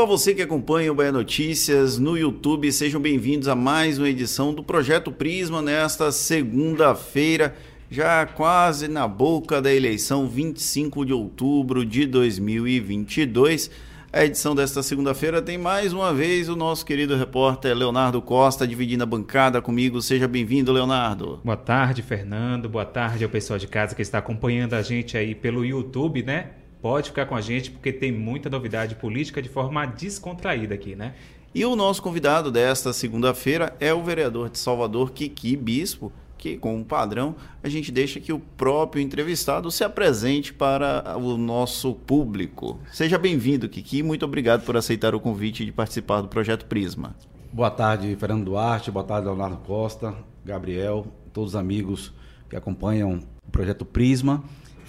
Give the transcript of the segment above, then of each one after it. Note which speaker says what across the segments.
Speaker 1: Olá, você que acompanha o Bahia Notícias no YouTube, sejam bem-vindos a mais uma edição do Projeto Prisma nesta segunda-feira, já quase na boca da eleição, 25 de outubro de 2022. A edição desta segunda-feira tem mais uma vez o nosso querido repórter Leonardo Costa dividindo a bancada comigo. Seja bem-vindo, Leonardo.
Speaker 2: Boa tarde, Fernando. Boa tarde ao pessoal de casa que está acompanhando a gente aí pelo YouTube, né? Pode ficar com a gente porque tem muita novidade política de forma descontraída aqui, né?
Speaker 1: E o nosso convidado desta segunda-feira é o vereador de Salvador, Kiki Bispo, que, como padrão, a gente deixa que o próprio entrevistado se apresente para o nosso público. Seja bem-vindo, Kiki. Muito obrigado por aceitar o convite de participar do Projeto Prisma.
Speaker 3: Boa tarde, Fernando Duarte. Boa tarde, Leonardo Costa, Gabriel, todos os amigos que acompanham o Projeto Prisma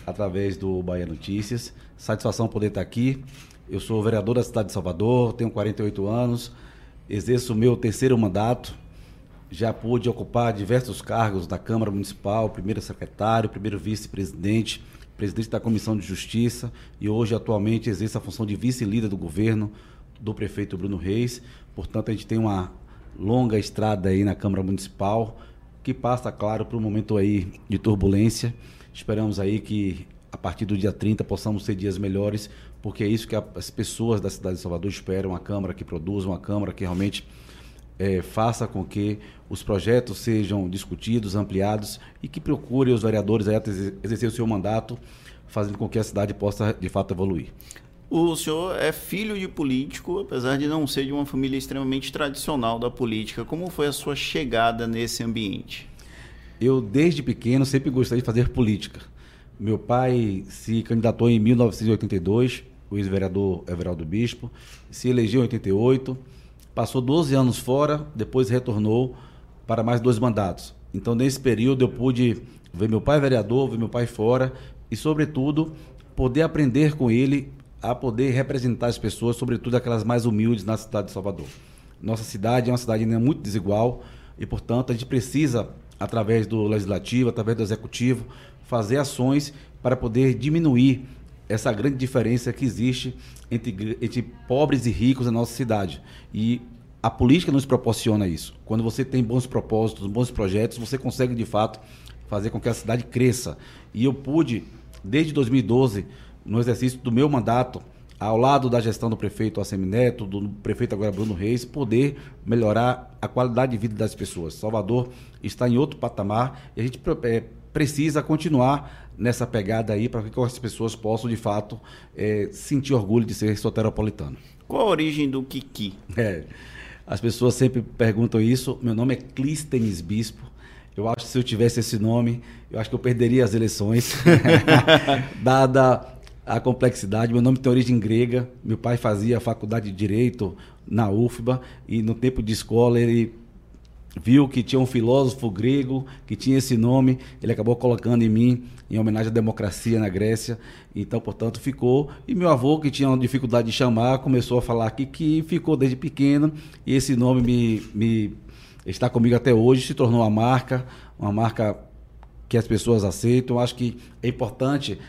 Speaker 3: através do Bahia Notícias. Satisfação poder estar aqui. Eu sou vereador da cidade de Salvador, tenho 48 anos, exerço o meu terceiro mandato já pude ocupar diversos cargos da Câmara Municipal, primeiro secretário, primeiro vice-presidente, presidente da Comissão de Justiça e hoje atualmente exerço a função de vice-líder do governo do prefeito Bruno Reis. Portanto, a gente tem uma longa estrada aí na Câmara Municipal que passa, claro, por um momento aí de turbulência. Esperamos aí que a partir do dia 30 possamos ter dias melhores, porque é isso que as pessoas da cidade de Salvador esperam, uma Câmara que produza, uma Câmara que realmente é, faça com que os projetos sejam discutidos, ampliados e que procure os vereadores a exercer o seu mandato, fazendo com que a cidade possa de fato evoluir.
Speaker 1: O senhor é filho de político, apesar de não ser de uma família extremamente tradicional da política. Como foi a sua chegada nesse ambiente?
Speaker 3: Eu, desde pequeno, sempre gostei de fazer política. Meu pai se candidatou em 1982, o ex-vereador Everaldo Bispo, se elegeu em 88 passou 12 anos fora, depois retornou para mais dois mandatos. Então, nesse período, eu pude ver meu pai vereador, ver meu pai fora e, sobretudo, poder aprender com ele a poder representar as pessoas, sobretudo aquelas mais humildes na cidade de Salvador. Nossa cidade é uma cidade ainda muito desigual e, portanto, a gente precisa, através do legislativo, através do executivo, fazer ações para poder diminuir essa grande diferença que existe entre, entre pobres e ricos na nossa cidade. E a política nos proporciona isso. Quando você tem bons propósitos, bons projetos, você consegue de fato fazer com que a cidade cresça. E eu pude, desde 2012, no exercício do meu mandato, ao lado da gestão do prefeito Assemineto, do prefeito agora Bruno Reis, poder melhorar a qualidade de vida das pessoas. Salvador está em outro patamar e a gente é, precisa continuar nessa pegada aí para que as pessoas possam, de fato, é, sentir orgulho de ser soteropolitano.
Speaker 1: Qual a origem do Kiki?
Speaker 3: É, as pessoas sempre perguntam isso. Meu nome é Clístenes Bispo. Eu acho que se eu tivesse esse nome, eu acho que eu perderia as eleições, dada a complexidade. Meu nome tem origem grega. Meu pai fazia faculdade de Direito na UFBA e no tempo de escola ele viu que tinha um filósofo grego que tinha esse nome, ele acabou colocando em mim em homenagem à democracia na Grécia. Então, portanto, ficou. E meu avô, que tinha dificuldade de chamar, começou a falar aqui que ficou desde pequeno. E esse nome me, me está comigo até hoje, se tornou uma marca, uma marca que as pessoas aceitam. Acho que é importante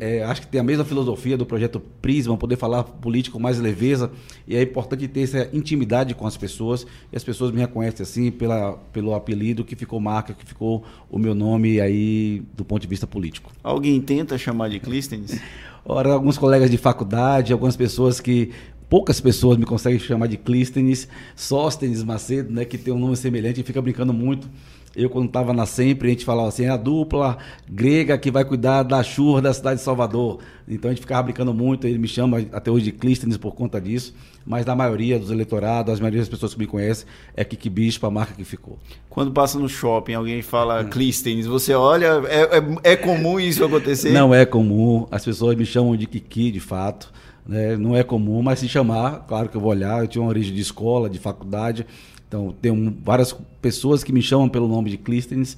Speaker 3: é, acho que tem a mesma filosofia do projeto Prisma, poder falar política com mais leveza, e é importante ter essa intimidade com as pessoas, e as pessoas me reconhecem assim pela, pelo apelido que ficou marca, que ficou o meu nome aí do ponto de vista político.
Speaker 1: Alguém tenta chamar de Clístenes?
Speaker 3: Ora, alguns colegas de faculdade, algumas pessoas que poucas pessoas me conseguem chamar de Clístenes, Sóstenes Macedo, né, que tem um nome semelhante e fica brincando muito eu, quando estava na Sempre, a gente falava assim, é a dupla grega que vai cuidar da chuva da cidade de Salvador. Então a gente ficava brincando muito, ele me chama até hoje de Clístenes por conta disso, mas na maioria dos eleitorados, as maioria das pessoas que me conhecem, é Kiki Bispo, a marca que ficou.
Speaker 1: Quando passa no shopping, alguém fala hum. Clístenes, você olha, é, é, é comum isso acontecer?
Speaker 3: Não é comum, as pessoas me chamam de Kiki, de fato. Né? Não é comum, mas se chamar, claro que eu vou olhar. Eu tinha uma origem de escola, de faculdade, então, tem várias pessoas que me chamam pelo nome de Clístenes.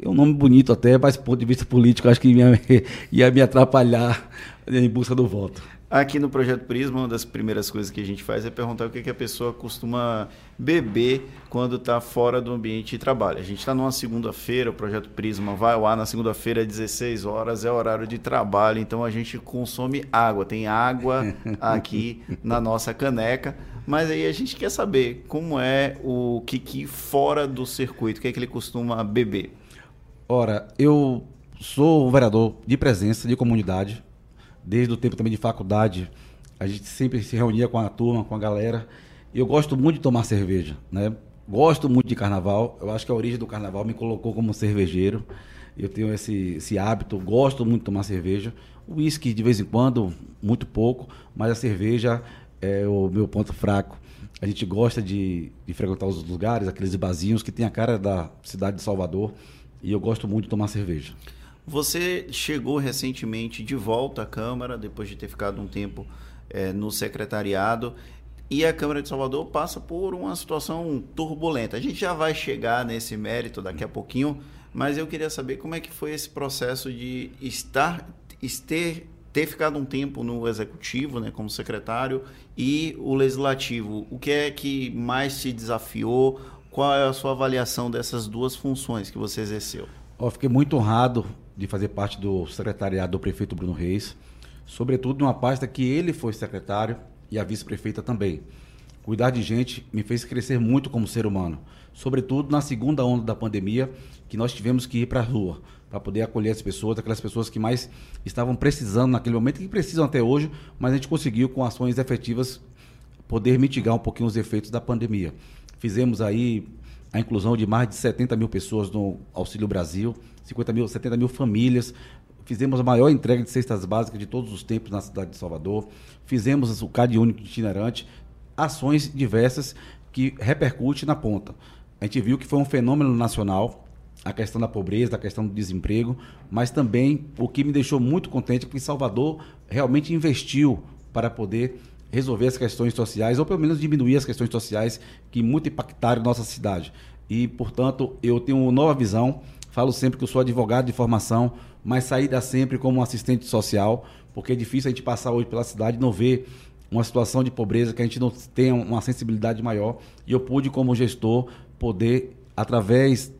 Speaker 3: É um nome bonito até, mas do ponto de vista político, acho que ia, ia me atrapalhar em busca do voto.
Speaker 1: Aqui no Projeto Prisma, uma das primeiras coisas que a gente faz é perguntar o que, que a pessoa costuma beber quando está fora do ambiente de trabalho. A gente está numa segunda-feira, o Projeto Prisma vai ao ar na segunda-feira às 16 horas, é horário de trabalho, então a gente consome água. Tem água aqui na nossa caneca, mas aí a gente quer saber como é o Kiki fora do circuito, o que é que ele costuma beber.
Speaker 3: Ora, eu sou um vereador de presença, de comunidade, desde o tempo também de faculdade, a gente sempre se reunia com a turma, com a galera. Eu gosto muito de tomar cerveja, né? Gosto muito de carnaval. Eu acho que a origem do carnaval me colocou como cervejeiro. Eu tenho esse, esse hábito, gosto muito de tomar cerveja. O uísque de vez em quando, muito pouco, mas a cerveja é o meu ponto fraco. A gente gosta de, de frequentar os lugares, aqueles barzinhos que tem a cara da cidade de Salvador. E eu gosto muito de tomar cerveja.
Speaker 1: Você chegou recentemente de volta à Câmara, depois de ter ficado um tempo é, no secretariado, e a Câmara de Salvador passa por uma situação turbulenta. A gente já vai chegar nesse mérito daqui a pouquinho, mas eu queria saber como é que foi esse processo de estar, ter, ter ficado um tempo no executivo, né, como secretário, e o legislativo. O que é que mais te desafiou? Qual é a sua avaliação dessas duas funções que você exerceu?
Speaker 3: Eu fiquei muito honrado de fazer parte do secretariado do prefeito Bruno Reis, sobretudo numa pasta que ele foi secretário e a vice-prefeita também. Cuidar de gente me fez crescer muito como ser humano, sobretudo na segunda onda da pandemia, que nós tivemos que ir para a rua para poder acolher as pessoas, aquelas pessoas que mais estavam precisando naquele momento que precisam até hoje, mas a gente conseguiu com ações efetivas poder mitigar um pouquinho os efeitos da pandemia. Fizemos aí a inclusão de mais de 70 mil pessoas no Auxílio Brasil, 50 mil, 70 mil famílias. Fizemos a maior entrega de cestas básicas de todos os tempos na cidade de Salvador. Fizemos o CAD único itinerante, ações diversas que repercute na ponta. A gente viu que foi um fenômeno nacional, a questão da pobreza, a questão do desemprego, mas também o que me deixou muito contente é que Salvador realmente investiu para poder resolver as questões sociais, ou pelo menos diminuir as questões sociais que muito impactaram nossa cidade. E, portanto, eu tenho uma nova visão. Falo sempre que eu sou advogado de formação, mas saída sempre como um assistente social, porque é difícil a gente passar hoje pela cidade e não ver uma situação de pobreza que a gente não tenha uma sensibilidade maior. E eu pude, como gestor, poder, através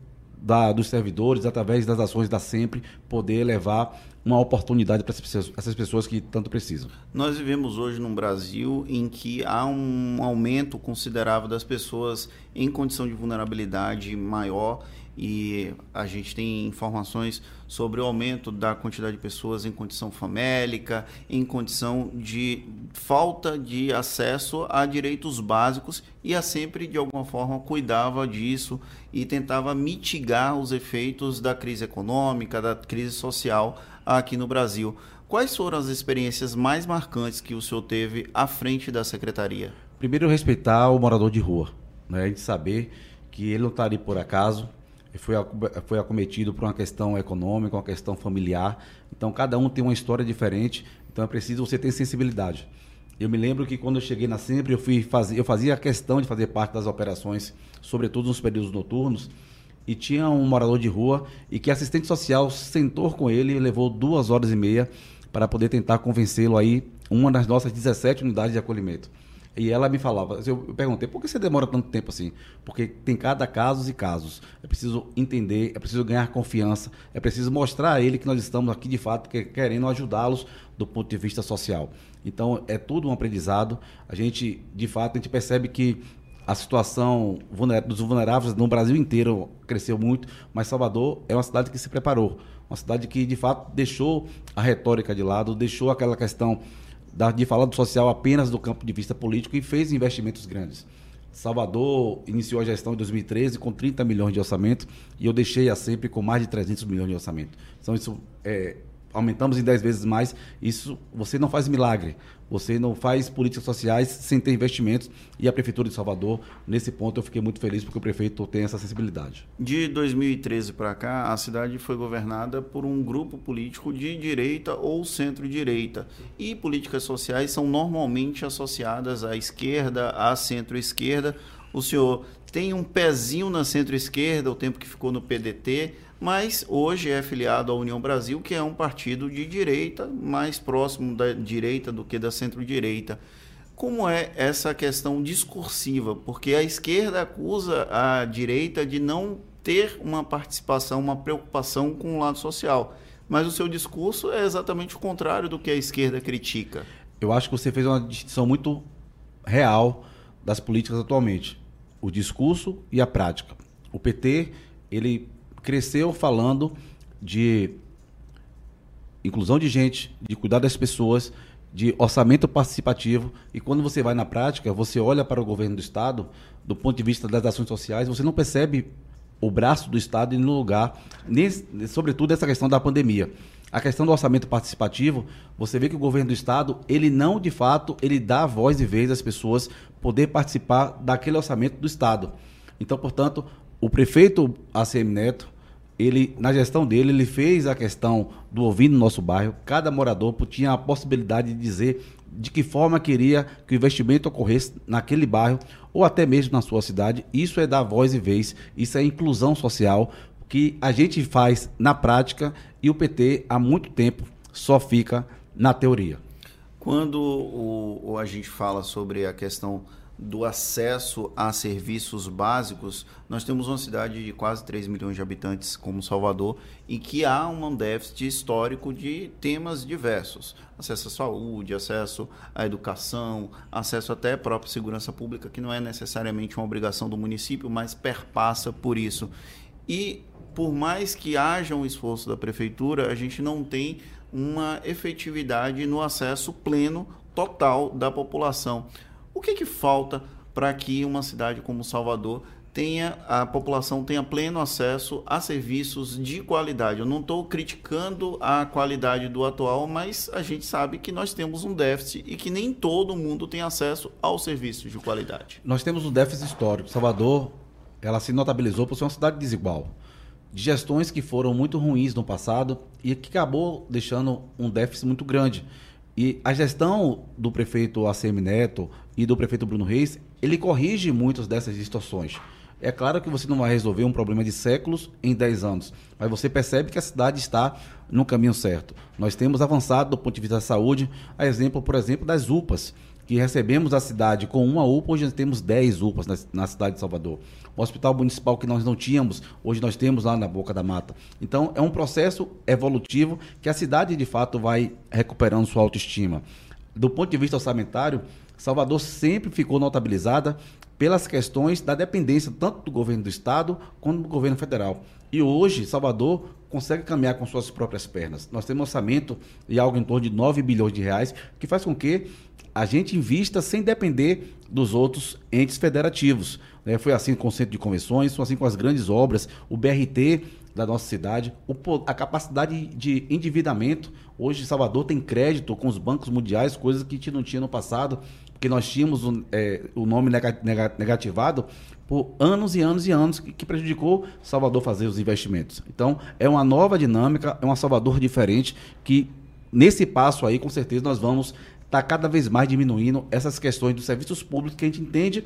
Speaker 3: da, dos servidores, através das ações da Sempre, poder levar uma oportunidade para essas pessoas que tanto precisam.
Speaker 1: Nós vivemos hoje num Brasil em que há um aumento considerável das pessoas em condição de vulnerabilidade maior e a gente tem informações sobre o aumento da quantidade de pessoas em condição famélica, em condição de falta de acesso a direitos básicos e a sempre de alguma forma cuidava disso e tentava mitigar os efeitos da crise econômica, da crise social aqui no Brasil. Quais foram as experiências mais marcantes que o senhor teve à frente da secretaria?
Speaker 3: Primeiro, respeitar o morador de rua, né? Gente saber que ele não está ali por acaso, foi, foi acometido por uma questão econômica, uma questão familiar. Então, cada um tem uma história diferente. Então, é preciso você ter sensibilidade. Eu me lembro que quando eu cheguei na Sempre, eu, fui fazer, eu fazia questão de fazer parte das operações, sobretudo nos períodos noturnos, e tinha um morador de rua e que assistente social sentou com ele e levou duas horas e meia para poder tentar convencê-lo aí, uma das nossas 17 unidades de acolhimento. E ela me falava, eu perguntei, por que você demora tanto tempo assim? Porque tem cada casos e casos. É preciso entender, é preciso ganhar confiança, é preciso mostrar a ele que nós estamos aqui de fato querendo ajudá-los do ponto de vista social. Então é tudo um aprendizado. A gente, de fato, a gente percebe que a situação dos vulneráveis no Brasil inteiro cresceu muito, mas Salvador é uma cidade que se preparou, uma cidade que de fato deixou a retórica de lado, deixou aquela questão de falar do social apenas do campo de vista político e fez investimentos grandes. Salvador iniciou a gestão em 2013 com 30 milhões de orçamento e eu deixei a sempre com mais de 300 milhões de orçamento. Então isso é, aumentamos em 10 vezes mais. Isso você não faz milagre. Você não faz políticas sociais sem ter investimentos. E a Prefeitura de Salvador, nesse ponto, eu fiquei muito feliz porque o prefeito tem essa sensibilidade.
Speaker 1: De 2013 para cá, a cidade foi governada por um grupo político de direita ou centro-direita. E políticas sociais são normalmente associadas à esquerda, à centro-esquerda. O senhor tem um pezinho na centro-esquerda, o tempo que ficou no PDT, mas hoje é filiado à União Brasil, que é um partido de direita, mais próximo da direita do que da centro-direita. Como é essa questão discursiva? Porque a esquerda acusa a direita de não ter uma participação, uma preocupação com o lado social. Mas o seu discurso é exatamente o contrário do que a esquerda critica.
Speaker 3: Eu acho que você fez uma distinção muito real das políticas atualmente. O discurso e a prática. O PT, ele cresceu falando de inclusão de gente, de cuidar das pessoas, de orçamento participativo. E quando você vai na prática, você olha para o governo do Estado, do ponto de vista das ações sociais, você não percebe o braço do Estado no lugar, nesse, sobretudo essa questão da pandemia. A questão do orçamento participativo, você vê que o governo do Estado, ele não, de fato, ele dá voz e vez às pessoas poder participar daquele orçamento do Estado. Então, portanto, o prefeito ACM Neto, ele na gestão dele ele fez a questão do ouvido no nosso bairro. Cada morador tinha a possibilidade de dizer de que forma queria que o investimento ocorresse naquele bairro ou até mesmo na sua cidade. Isso é dar voz e vez, isso é inclusão social que a gente faz na prática e o PT há muito tempo só fica na teoria.
Speaker 1: Quando o, o a gente fala sobre a questão do acesso a serviços básicos, nós temos uma cidade de quase 3 milhões de habitantes como Salvador e que há um déficit histórico de temas diversos. Acesso à saúde, acesso à educação, acesso até à própria segurança pública, que não é necessariamente uma obrigação do município, mas perpassa por isso. E por mais que haja um esforço da prefeitura, a gente não tem uma efetividade no acesso pleno total da população. O que, que falta para que uma cidade como Salvador tenha a população tenha pleno acesso a serviços de qualidade. Eu não estou criticando a qualidade do atual, mas a gente sabe que nós temos um déficit e que nem todo mundo tem acesso aos serviços de qualidade.
Speaker 3: Nós temos um déficit histórico. Salvador, ela se notabilizou por ser uma cidade desigual. De gestões que foram muito ruins no passado e que acabou deixando um déficit muito grande. E a gestão do prefeito ACM Neto e do prefeito Bruno Reis, ele corrige muitas dessas distorções. É claro que você não vai resolver um problema de séculos em 10 anos, mas você percebe que a cidade está no caminho certo. Nós temos avançado do ponto de vista da saúde, a exemplo, por exemplo, das UPAs, que recebemos a cidade com uma UPA, hoje nós temos 10 UPAs na, na, cidade de Salvador. O hospital municipal que nós não tínhamos, hoje nós temos lá na Boca da Mata. Então, é um processo evolutivo que a cidade, de fato, vai recuperando sua autoestima. Do ponto de vista orçamentário, Salvador sempre ficou notabilizada pelas questões da dependência tanto do governo do estado quanto do governo federal. E hoje, Salvador consegue caminhar com suas próprias pernas. Nós temos orçamento de algo em torno de 9 bilhões de reais, que faz com que a gente invista sem depender dos outros entes federativos. É, foi assim com o Centro de Convenções, foi assim com as grandes obras, o BRT da nossa cidade, o, a capacidade de endividamento. Hoje, Salvador tem crédito com os bancos mundiais, coisas que a gente não tinha no passado porque nós tínhamos é, o nome negativado por anos e anos e anos, que prejudicou Salvador fazer os investimentos. Então, é uma nova dinâmica, é uma Salvador diferente, que nesse passo aí, com certeza, nós vamos estar tá cada vez mais diminuindo essas questões dos serviços públicos que a gente entende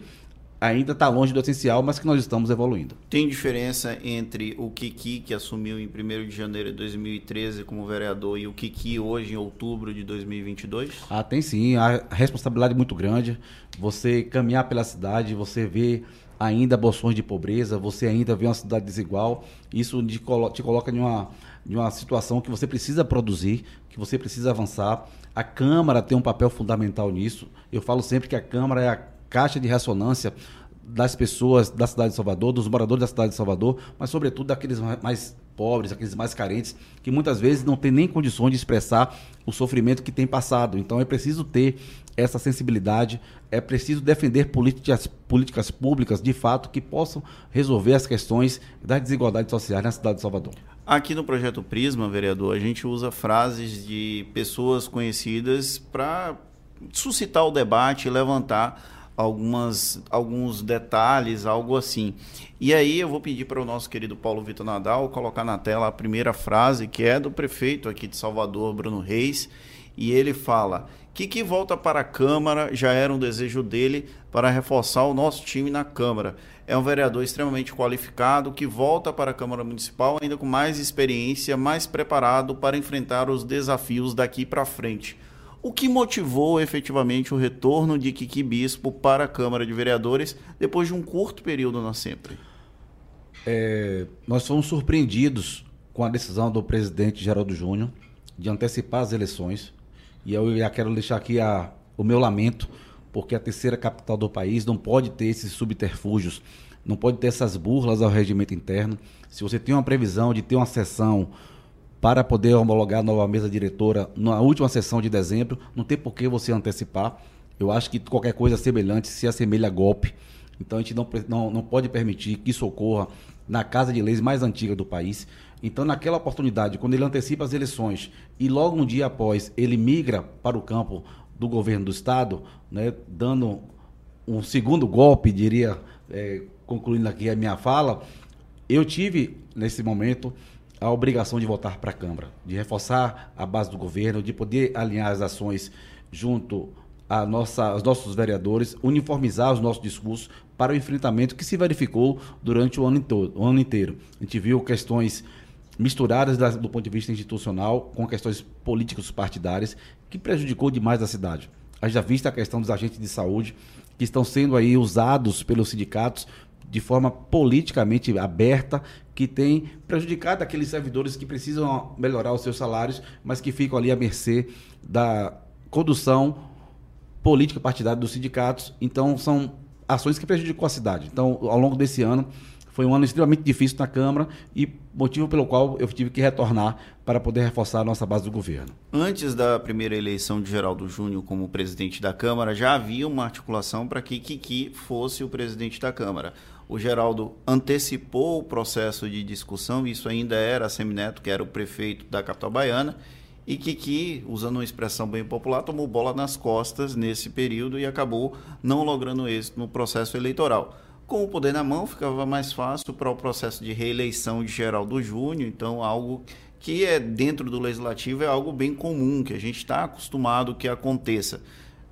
Speaker 3: ainda está longe do essencial, mas que nós estamos evoluindo.
Speaker 1: Tem diferença entre o Kiki, que assumiu em 1 de janeiro de 2013 como vereador, e o Kiki hoje, em outubro de 2022?
Speaker 3: Ah, tem sim. A responsabilidade é muito grande. Você caminhar pela cidade, você vê ainda bolsões de pobreza, você ainda vê uma cidade desigual. Isso te coloca em uma, em uma situação que você precisa produzir, que você precisa avançar. A Câmara tem um papel fundamental nisso. Eu falo sempre que a Câmara é a caixa de ressonância das pessoas da cidade de Salvador, dos moradores da cidade de Salvador, mas sobretudo daqueles mais pobres, aqueles mais carentes, que muitas vezes não têm nem condições de expressar o sofrimento que tem passado. Então é preciso ter essa sensibilidade, é preciso defender políticas, políticas públicas de fato que possam resolver as questões das desigualdades sociais na cidade de Salvador.
Speaker 1: Aqui no projeto Prisma, vereador, a gente usa frases de pessoas conhecidas para suscitar o debate e levantar algumas, alguns detalhes, algo assim. E aí eu vou pedir para o nosso querido Paulo Vitor Nadal colocar na tela a primeira frase, que é do prefeito aqui de Salvador, Bruno Reis, e ele fala que que volta para a Câmara já era um desejo dele para reforçar o nosso time na Câmara. É um vereador extremamente qualificado que volta para a Câmara Municipal ainda com mais experiência, mais preparado para enfrentar os desafios daqui para frente. O que motivou efetivamente o retorno de Kiki Bispo para a Câmara de Vereadores depois de um curto período na Sempre?
Speaker 3: É, nós fomos surpreendidos com a decisão do presidente Geraldo Júnior de antecipar as eleições. E eu já quero deixar aqui a, o meu lamento, porque a terceira capital do país não pode ter esses subterfúgios, não pode ter essas burlas ao regimento interno. Se você tem uma previsão de ter uma sessão para poder homologar a nova mesa diretora na última sessão de dezembro, não tem por que você antecipar. Eu acho que qualquer coisa semelhante se assemelha a golpe. Então a gente não, não, não pode permitir que isso ocorra na Casa de Leis mais antiga do país. Então, naquela oportunidade, quando ele antecipa as eleições e logo um dia após ele migra para o campo do governo do Estado, né, dando um segundo golpe, diria, é, concluindo aqui a minha fala, eu tive, nesse momento, a obrigação de voltar para a Câmara, de reforçar a base do governo, de poder alinhar as ações junto a nossa, aos nossos vereadores, uniformizar os nossos discursos para o enfrentamento que se verificou durante o ano, o ano inteiro. A gente viu questões misturadas das, do ponto de vista institucional com questões políticos partidárias que prejudicou demais a cidade. Haja vista a questão dos agentes de saúde que estão sendo aí usados pelos sindicatos de forma politicamente aberta, que tem prejudicado aqueles servidores que precisam melhorar os seus salários, mas que ficam ali à mercê da condução política partidária dos sindicatos. Então, são ações que prejudicou a cidade. Então, ao longo desse ano, foi um ano extremamente difícil na Câmara e motivo pelo qual eu tive que retornar para poder reforçar a nossa base do governo.
Speaker 1: Antes da primeira eleição de Geraldo Júnior como presidente da Câmara, já havia uma articulação para que Kiki fosse o presidente da Câmara. O Geraldo antecipou o processo de discussão, isso ainda era Semineto, que era o prefeito da capital baiana, e Kiki, usando uma expressão bem popular, tomou bola nas costas nesse período e acabou não logrando êxito no processo eleitoral. Com o poder na mão, ficava mais fácil para o processo de reeleição de Geraldo Júnior, então algo que é dentro do legislativo é algo bem comum, que a gente está acostumado que aconteça.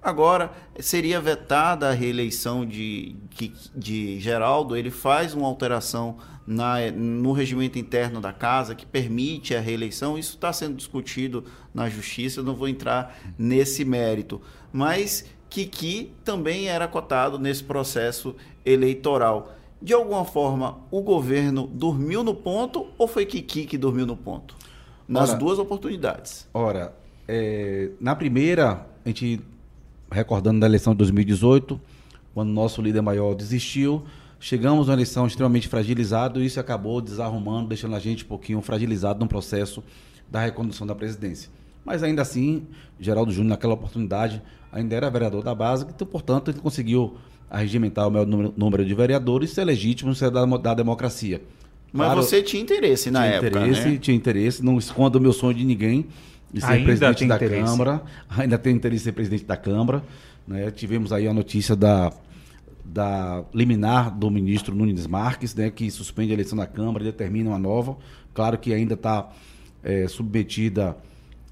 Speaker 1: Agora, seria vetada a reeleição de, de Geraldo, ele faz uma alteração na, no regimento interno da casa que permite a reeleição. Isso está sendo discutido na justiça, não vou entrar nesse mérito. Mas Kiki também era cotado nesse processo eleitoral. De alguma forma, o governo dormiu no ponto ou foi Kiki que dormiu no ponto? Nas ora, duas oportunidades.
Speaker 3: Ora, é, na primeira, a gente recordando da eleição de 2018, quando nosso líder maior desistiu, chegamos a uma eleição extremamente fragilizado e isso acabou desarrumando, deixando a gente um pouquinho fragilizado no processo da recondução da presidência. Mas ainda assim, Geraldo Júnior, naquela oportunidade, ainda era vereador da base, então, portanto, ele conseguiu arregimentar o maior número de vereadores, ser legítimo, ser da, da democracia.
Speaker 1: Mas claro, você tinha interesse na
Speaker 3: tinha
Speaker 1: época,
Speaker 3: interesse,
Speaker 1: né?
Speaker 3: Tinha interesse, não escondo o meu sonho de ninguém de ser ainda presidente da interesse. Câmara, ainda tem interesse em ser presidente da Câmara. Né? Tivemos aí a notícia da, da liminar do ministro Nunes Marques, né, que suspende a eleição da Câmara e determina uma nova. Claro que ainda está é, submetida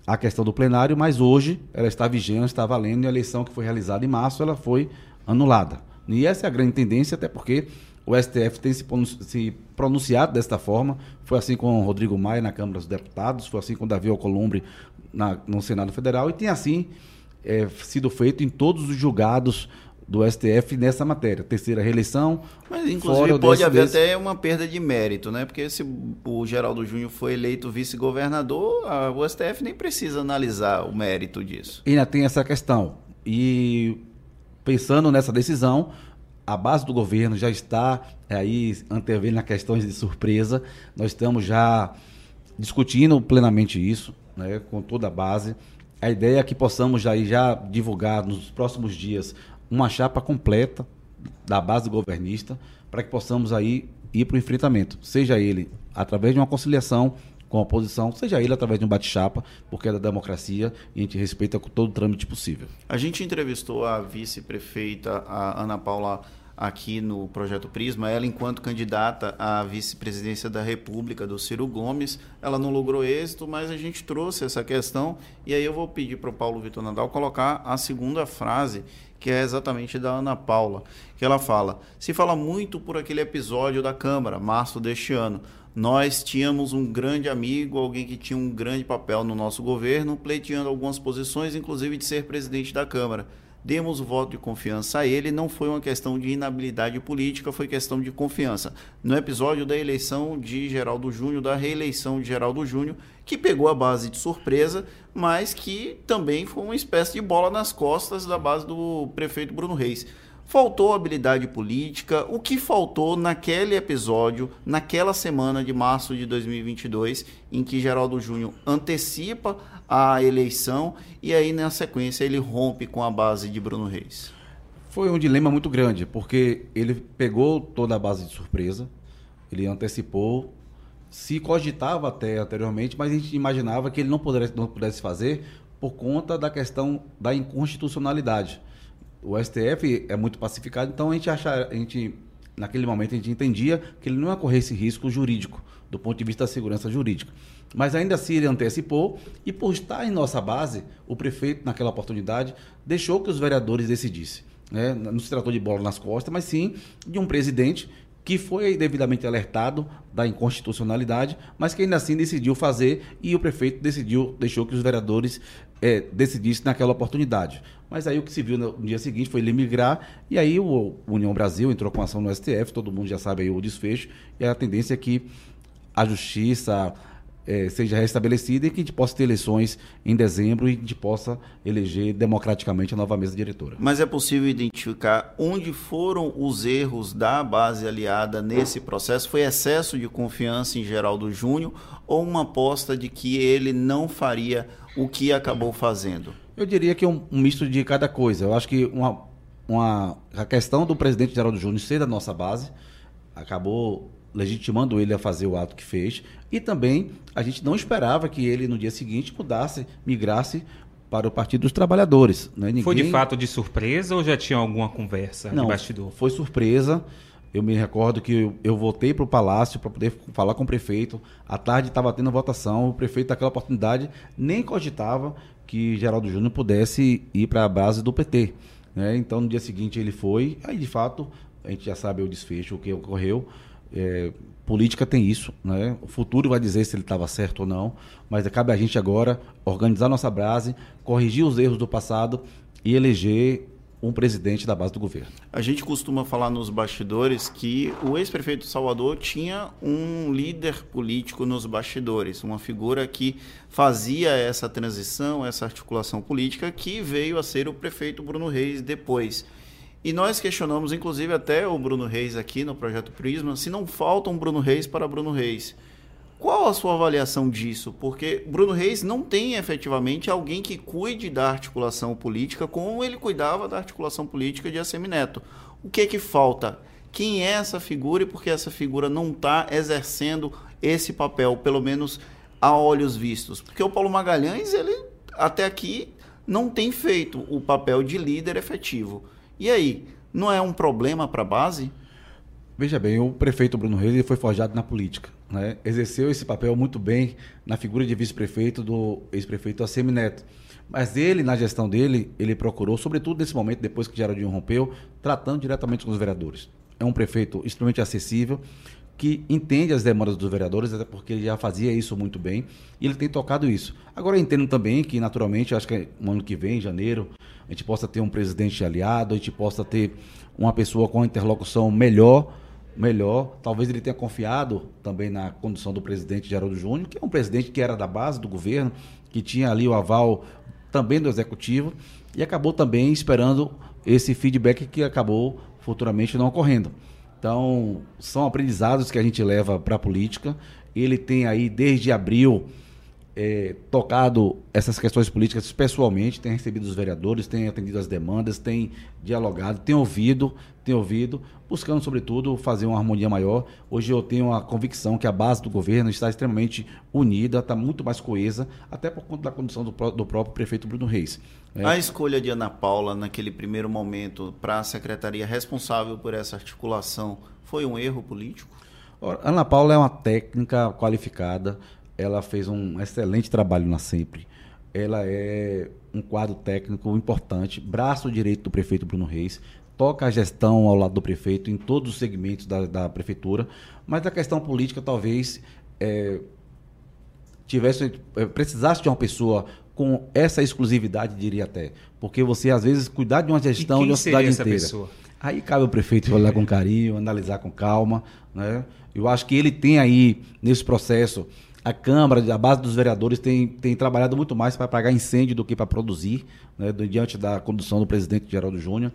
Speaker 3: à questão do plenário, mas hoje ela está vigente, está valendo, e a eleição que foi realizada em março ela foi anulada. E essa é a grande tendência, até porque o STF tem se pronunciado desta forma. Foi assim com o Rodrigo Maia na Câmara dos Deputados, foi assim com o Davi Alcolumbre na, no Senado Federal, e tem assim é, sido feito em todos os julgados do STF nessa matéria. Terceira reeleição.
Speaker 1: Mas, inclusive, pode desse, haver desse... até uma perda de mérito, né? Porque se o Geraldo Júnior foi eleito vice-governador, o STF nem precisa analisar o mérito disso.
Speaker 3: E ainda tem essa questão. E pensando nessa decisão, a base do governo já está aí antevendo questões de surpresa. Nós estamos já discutindo plenamente isso, né, com toda a base. A ideia é que possamos já, já divulgar nos próximos dias uma chapa completa da base governista para que possamos aí ir para o enfrentamento, seja ele através de uma conciliação com a oposição, seja ele através de um bate-chapa, porque é da democracia e a gente respeita com todo o trâmite possível.
Speaker 1: A gente entrevistou a vice-prefeita, a Ana Paula aqui no Projeto Prisma, ela enquanto candidata à vice-presidência da República do Ciro Gomes, ela não logrou êxito, mas a gente trouxe essa questão e aí eu vou pedir para o Paulo Vitor Nadal colocar a segunda frase, que é exatamente da Ana Paula, que ela fala: "Se fala muito por aquele episódio da Câmara, março deste ano, nós tínhamos um grande amigo, alguém que tinha um grande papel no nosso governo, pleiteando algumas posições, inclusive de ser presidente da Câmara demos o voto de confiança a ele, não foi uma questão de inabilidade política, foi questão de confiança. No episódio da eleição de Geraldo Júnior, da reeleição de Geraldo Júnior, que pegou a base de surpresa, mas que também foi uma espécie de bola nas costas da base do prefeito Bruno Reis. Faltou habilidade política. O que faltou naquele episódio, naquela semana de março de 2022, em que Geraldo Júnior antecipa a eleição e aí na sequência ele rompe com a base de Bruno Reis?
Speaker 3: Foi um dilema muito grande, porque ele pegou toda a base de surpresa, ele antecipou, se cogitava até anteriormente, mas a gente imaginava que ele não pudesse, não pudesse fazer por conta da questão da inconstitucionalidade o STF é muito pacificado, então a gente acha, a gente naquele momento a gente entendia que ele não ia correr esse risco jurídico, do ponto de vista da segurança jurídica. Mas ainda assim ele antecipou e por estar em nossa base, o prefeito naquela oportunidade deixou que os vereadores decidissem. Né? Não se tratou de bola nas costas, mas sim de um presidente que foi devidamente alertado da inconstitucionalidade, mas que ainda assim decidiu fazer e o prefeito decidiu, deixou que os vereadores é, decidissem naquela oportunidade. Mas aí o que se viu no, dia seguinte foi ele migrar e aí o União Brasil entrou com ação no STF, todo mundo já sabe aí o desfecho, e a tendência é que a justiça, é, seja restabelecida e que a gente possa ter eleições em dezembro e a gente possa eleger democraticamente a nova mesa diretora.
Speaker 1: Mas é possível identificar onde foram os erros da base aliada nesse processo? Foi excesso de confiança em Geraldo Júnior ou uma aposta de que ele não faria o que acabou fazendo?
Speaker 3: Eu diria que é um, um misto de cada coisa. Eu acho que uma, uma, a questão do presidente Geraldo Júnior ser da nossa base acabou legitimando ele a fazer o ato que fez. E também a gente não esperava que ele no dia seguinte mudasse, migrasse para o Partido dos Trabalhadores. Né?
Speaker 2: Ninguém... Foi de fato de surpresa ou já tinha alguma conversa
Speaker 3: não,
Speaker 2: de bastidor?
Speaker 3: Foi surpresa. Eu me recordo que eu, eu voltei para o Palácio para poder falar com o prefeito. À tarde estava tendo votação. O prefeito, naquela oportunidade, nem cogitava que Geraldo Júnior pudesse ir para a base do PT. Né? Então, no dia seguinte, ele foi. Aí, de fato, a gente já sabe o desfecho, o que ocorreu. É, política tem isso, né? O futuro vai dizer se ele estava certo ou não, mas cabe a gente agora organizar nossa base, corrigir os erros do passado e eleger um presidente da base do governo.
Speaker 1: A gente costuma falar nos bastidores que o ex-prefeito de Salvador tinha um líder político nos bastidores, uma figura que fazia essa transição, essa articulação política, que veio a ser o prefeito Bruno Reis depois. E nós questionamos, inclusive, até o Bruno Reis aqui no Projeto Prisma, se não falta um Bruno Reis para Bruno Reis. Qual a sua avaliação disso? Porque Bruno Reis não tem efetivamente alguém que cuide da articulação política como ele cuidava da articulação política de Assemineto. O que é que falta? Quem é essa figura e por que essa figura não está exercendo esse papel, pelo menos a olhos vistos? Porque o Paulo Magalhães, ele até aqui não tem feito o papel de líder efetivo. E aí, não é um problema para a base?
Speaker 3: Veja bem, o prefeito Bruno Reis foi forjado na política. Né? Exerceu esse papel muito bem na figura de vice-prefeito do ex-prefeito Assemi Neto. Mas ele, na gestão dele, ele procurou, sobretudo nesse momento, depois que Geraldinho rompeu, tratando diretamente com os vereadores. É um prefeito extremamente acessível, que entende as demandas dos vereadores, até porque ele já fazia isso muito bem, e ele tem tocado isso. Agora eu entendo também que, naturalmente, acho que no ano que vem, em janeiro, a gente possa ter um presidente aliado, a gente possa ter uma pessoa com uma interlocução melhor, melhor. Talvez ele tenha confiado também na condução do presidente Geraldo Júnior, que é um presidente que era da base do governo, que tinha ali o aval também do executivo, e acabou também esperando esse feedback que acabou futuramente não ocorrendo. Então, são aprendizados que a gente leva para a política. Ele tem aí, desde abril, é, tocado essas questões políticas pessoalmente, tem recebido os vereadores, tem atendido as demandas, tem dialogado, tem ouvido, tem ouvido, buscando, sobretudo, fazer uma harmonia maior. Hoje eu tenho a convicção que a base do governo está extremamente unida, está muito mais coesa, até por conta da condução do, do próprio prefeito Bruno Reis.
Speaker 1: É. A escolha de Ana Paula, naquele primeiro momento, para a secretaria responsável por essa articulação, foi um erro político?
Speaker 3: Ana Paula é uma técnica qualificada, ela fez um excelente trabalho na Sempre. Ela é um quadro técnico importante, braço direito do prefeito Bruno Reis, toca a gestão ao lado do prefeito em todos os segmentos da, da prefeitura, mas a questão política talvez é, tivesse é, precisasse de uma pessoa com essa exclusividade, diria até, porque você às vezes cuidar de uma gestão de uma cidade inteira. Pessoa? Aí cabe ao prefeito olhar com carinho, analisar com calma, né? Eu acho que ele tem aí nesse processo a Câmara, a base dos vereadores tem, tem trabalhado muito mais para apagar incêndio do que para produzir, né, diante da condução do presidente Geraldo Júnior.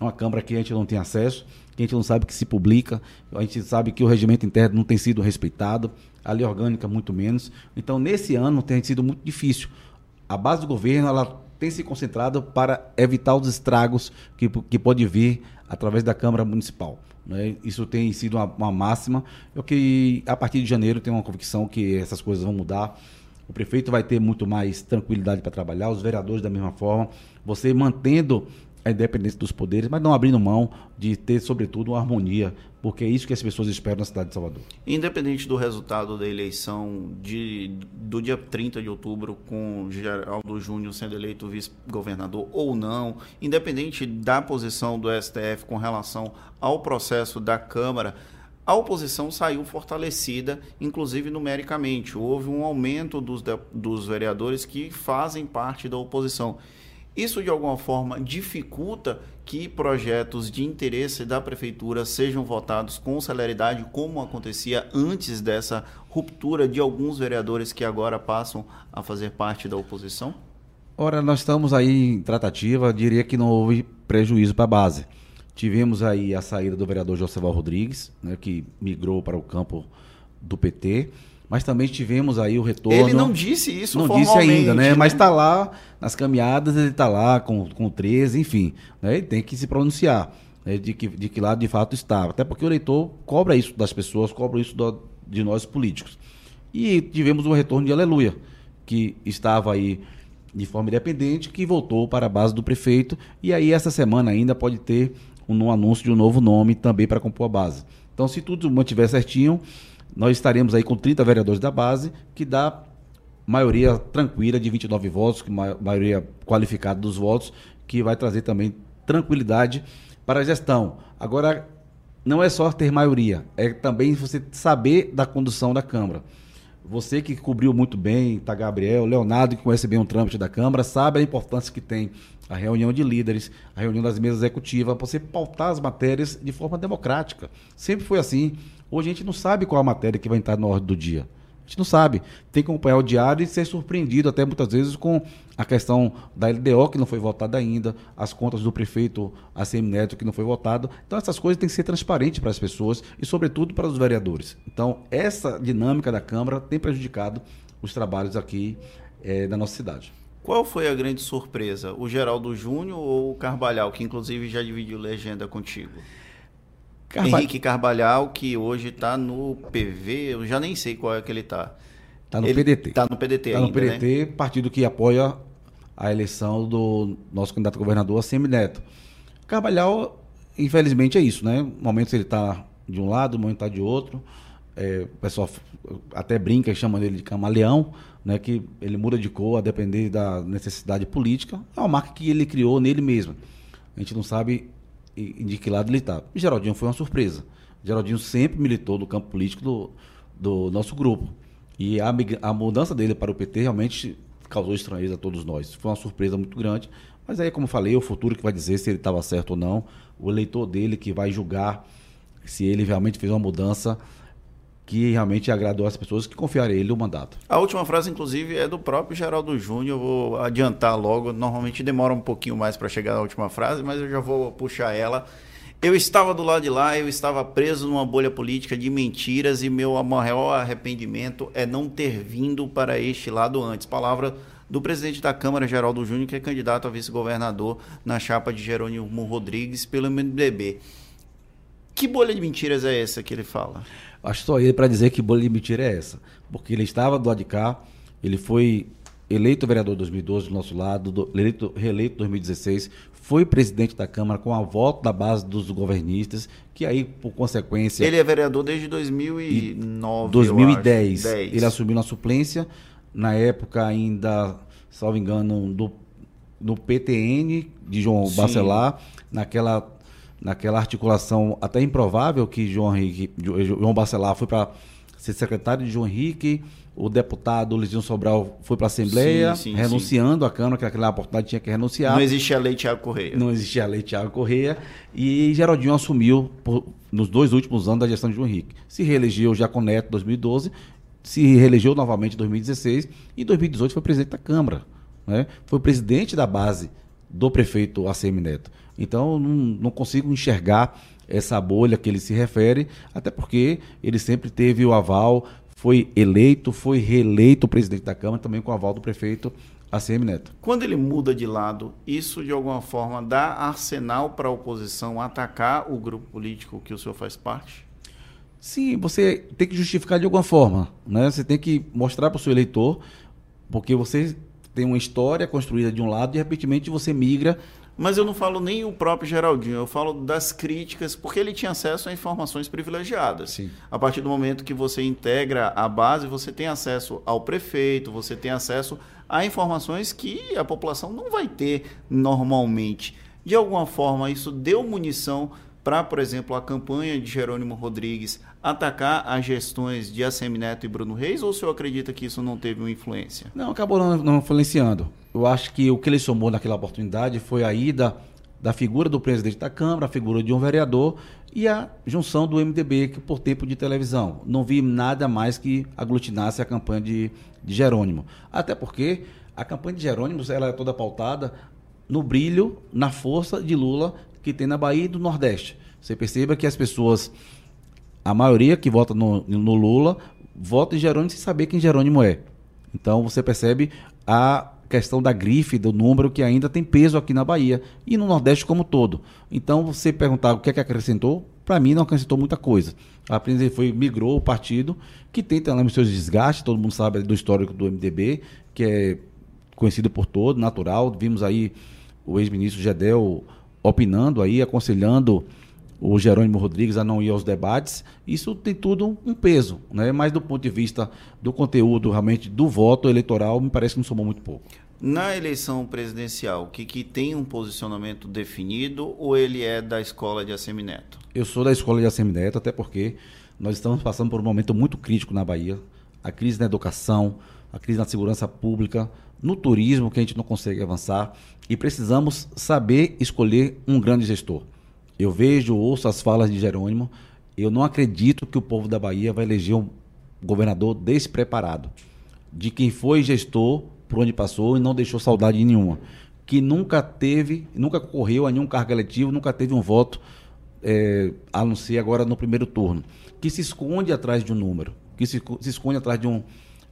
Speaker 3: É uma Câmara que a gente não tem acesso, que a gente não sabe que se publica, a gente sabe que o regimento interno não tem sido respeitado, a lei orgânica muito menos. Então, nesse ano tem sido muito difícil. A base do governo ela tem se concentrado para evitar os estragos que, que pode vir através da Câmara Municipal. Né? Isso tem sido uma, uma máxima. Eu que a partir de janeiro tenho uma convicção que essas coisas vão mudar. O prefeito vai ter muito mais tranquilidade para trabalhar, os vereadores da mesma forma. Você mantendo a independência dos poderes, mas não abrindo mão de ter, sobretudo, uma harmonia, porque é isso que as pessoas esperam na cidade de Salvador.
Speaker 1: Independente do resultado da eleição de, do dia 30 de outubro, com Geraldo Júnior sendo eleito vice-governador ou não, independente da posição do STF com relação ao processo da Câmara, a oposição saiu fortalecida, inclusive numericamente. Houve um aumento dos, dos vereadores que fazem parte da oposição. Isso de alguma forma dificulta que projetos de interesse da prefeitura sejam votados com celeridade, como acontecia antes dessa ruptura de alguns vereadores que agora passam a fazer parte da oposição?
Speaker 3: Ora, nós estamos aí em tratativa, diria que não houve prejuízo para a base. Tivemos aí a saída do vereador Joseval Rodrigues, né, que migrou para o campo do PT mas também tivemos aí o retorno.
Speaker 1: Ele não disse isso
Speaker 3: Não disse ainda, né? né? Mas está lá nas caminhadas, ele está lá com, com 13, enfim. Né? Ele tem que se pronunciar né? de, que, de que lado de fato está. Até porque o eleitor cobra isso das pessoas, cobra isso do, de nós políticos. E tivemos o retorno de Aleluia, que estava aí de forma independente, que voltou para a base do prefeito. E aí, essa semana ainda pode ter um, um anúncio de um novo nome também para compor a base. Então, se tudo mantiver certinho nós estaremos aí com 30 vereadores da base, que dá maioria tranquila de 29 votos, maioria qualificada dos votos, que vai trazer também tranquilidade para a gestão. Agora, não é só ter maioria, é também você saber da condução da Câmara. Você que cobriu muito bem, tá Gabriel, Leonardo, que conhece bem o trâmite da Câmara, sabe a importância que tem a reunião de líderes, a reunião das mesas executivas, você pautar as matérias de forma democrática. Sempre foi assim. Hoje a gente não sabe qual a matéria que vai entrar na ordem do dia. A gente não sabe. Tem que acompanhar o diário e ser surpreendido até muitas vezes com a questão da LDO que não foi votada ainda, as contas do prefeito ACM Neto que não foi votado. Então essas coisas têm que ser transparentes para as pessoas e sobretudo para os vereadores. Então essa dinâmica da Câmara tem prejudicado os trabalhos aqui é, da nossa cidade.
Speaker 1: Qual foi a grande surpresa? O Geraldo Júnior ou o Carvalhal, que inclusive já dividiu legenda contigo? Carvalho. Henrique Carvalhal, que hoje está no PV, eu já nem sei qual é que ele está.
Speaker 3: Está no ele PDT.
Speaker 1: Está no PDT
Speaker 3: tá
Speaker 1: ainda,
Speaker 3: no PDT, né? partido que apoia a eleição do nosso candidato a governador, Semi Neto. Carvalhal, infelizmente, é isso, né? Momentos ele está de um lado, momento está de outro. É, o pessoal até brinca e chama ele de camaleão, né? Que ele muda de cor a depender da necessidade política. É uma marca que ele criou nele mesmo. A gente não sabe de que lado ele está. Geraldinho foi uma surpresa. Geraldinho sempre militou no campo político do, do nosso grupo. E a, a mudança dele para o PT realmente causou estranheza a todos nós. Foi uma surpresa muito grande. Mas aí, como eu falei, o futuro que vai dizer se ele estava certo ou não. O eleitor dele que vai julgar se ele realmente fez uma mudança que realmente agradou as pessoas que confiaram ele o mandato.
Speaker 1: A última frase, inclusive, é do próprio Geraldo Júnior. Vou adiantar logo. Normalmente demora um pouquinho mais para chegar na última frase, mas eu já vou puxar ela. Eu estava do lado de lá, eu estava preso numa bolha política de mentiras e meu maior arrependimento é não ter vindo para este lado antes. Palavra do presidente da Câmara, Geraldo Júnior, que é candidato a vice-governador na chapa de Jerônimo Rodrigues pelo MDB. Que bolha de mentiras é essa que ele fala?
Speaker 3: Acho só ele para dizer que bolha de mentira é essa. Porque ele estava do lado de cá, ele foi eleito vereador em 2012 do nosso lado, do, eleito, reeleito em 2016, foi presidente da Câmara com a voto da base dos governistas, que aí, por consequência...
Speaker 1: Ele é vereador desde 2009,
Speaker 3: 2010. Ele assumiu na suplência, na época ainda, salvo engano, do, no PTN de João Sim. Bacelar, naquela, naquela articulação até improvável que João, Henrique, João Bacelar foi para ser secretário de João Henrique, o deputado Luizinho Sobral foi para a Assembleia, sim, sim, renunciando à Câmara, que naquela oportunidade tinha que renunciar.
Speaker 1: Não existia a lei Tiago Correia.
Speaker 3: Não existia a lei Tiago Correia. E Geraldinho assumiu por, nos dois últimos anos da gestão de João Henrique. Se reelegeu já com Neto em 2012, se reelegeu novamente em 2016 e em 2018 foi presidente da Câmara. Né? Foi presidente da base do prefeito ACM Neto. Então, não, não consigo enxergar essa bolha que ele se refere, até porque ele sempre teve o aval, foi eleito, foi reeleito presidente da Câmara, também com o aval do prefeito ACM Neto.
Speaker 1: Quando ele muda de lado, isso de alguma forma dá arsenal para a oposição atacar o grupo político que o senhor faz parte?
Speaker 3: Sim, você tem que justificar de alguma forma. Né? Você tem que mostrar para o seu eleitor, porque você tem uma história construída de um lado e, de repente, você migra
Speaker 1: mas eu não falo nem o próprio Geraldinho, eu falo das críticas, porque ele tinha acesso a informações privilegiadas. Sim. A partir do momento que você integra a base, você tem acesso ao prefeito, você tem acesso a informações que a população não vai ter normalmente. De alguma forma, isso deu munição para, por exemplo, a campanha de Jerônimo Rodrigues atacar as gestões de ACM Neto e Bruno Reis, ou o senhor acredita que isso não teve uma influência?
Speaker 3: Não, acabou não, não influenciando. Eu acho que o que ele somou naquela oportunidade foi a ida da figura do presidente da Câmara, a figura de um vereador e a junção do MDB que por tempo de televisão. Não vi nada mais que aglutinasse a campanha de, de Jerônimo. Até porque a campanha de Jerônimo ela é toda pautada no brilho, na força de Lula que tem na Bahia e do Nordeste. Você perceba que as pessoas, a maioria que vota no, no Lula, vota em Jerônimo sem saber quem Jerônimo é. Então você percebe a questão da grife, do número, que ainda tem peso aqui na Bahia e no Nordeste como todo. Então, você perguntar o que é que acrescentou, para mim não acrescentou muita coisa. Apenas ele foi, migrou o partido, que tem também os seus desgastes, todo mundo sabe do histórico do MDB, que é conhecido por todo, natural. Vimos aí o ex-ministro Gedel opinando aí, aconselhando o Jerônimo Rodrigues a não ir aos debates, isso tem tudo um peso, né? Mas do ponto de vista do conteúdo, realmente, do voto eleitoral, me parece que não somou muito pouco.
Speaker 1: Na eleição presidencial, que, que tem um posicionamento definido ou ele é da escola de Assemineto?
Speaker 3: Eu sou da escola de Assemineto, até porque nós estamos passando por um momento muito crítico na Bahia. A crise na educação, a crise na segurança pública, no turismo, que a gente não consegue avançar, e precisamos saber escolher um grande gestor. Eu vejo, ouço as falas de Jerônimo, eu não acredito que o povo da Bahia vai eleger um governador despreparado, de quem foi gestor por onde passou e não deixou saudade nenhuma, que nunca teve, nunca concorreu a nenhum cargo eletivo, nunca teve um voto, é, a não ser agora no primeiro turno, que se esconde atrás de um número, que se, se esconde atrás de um,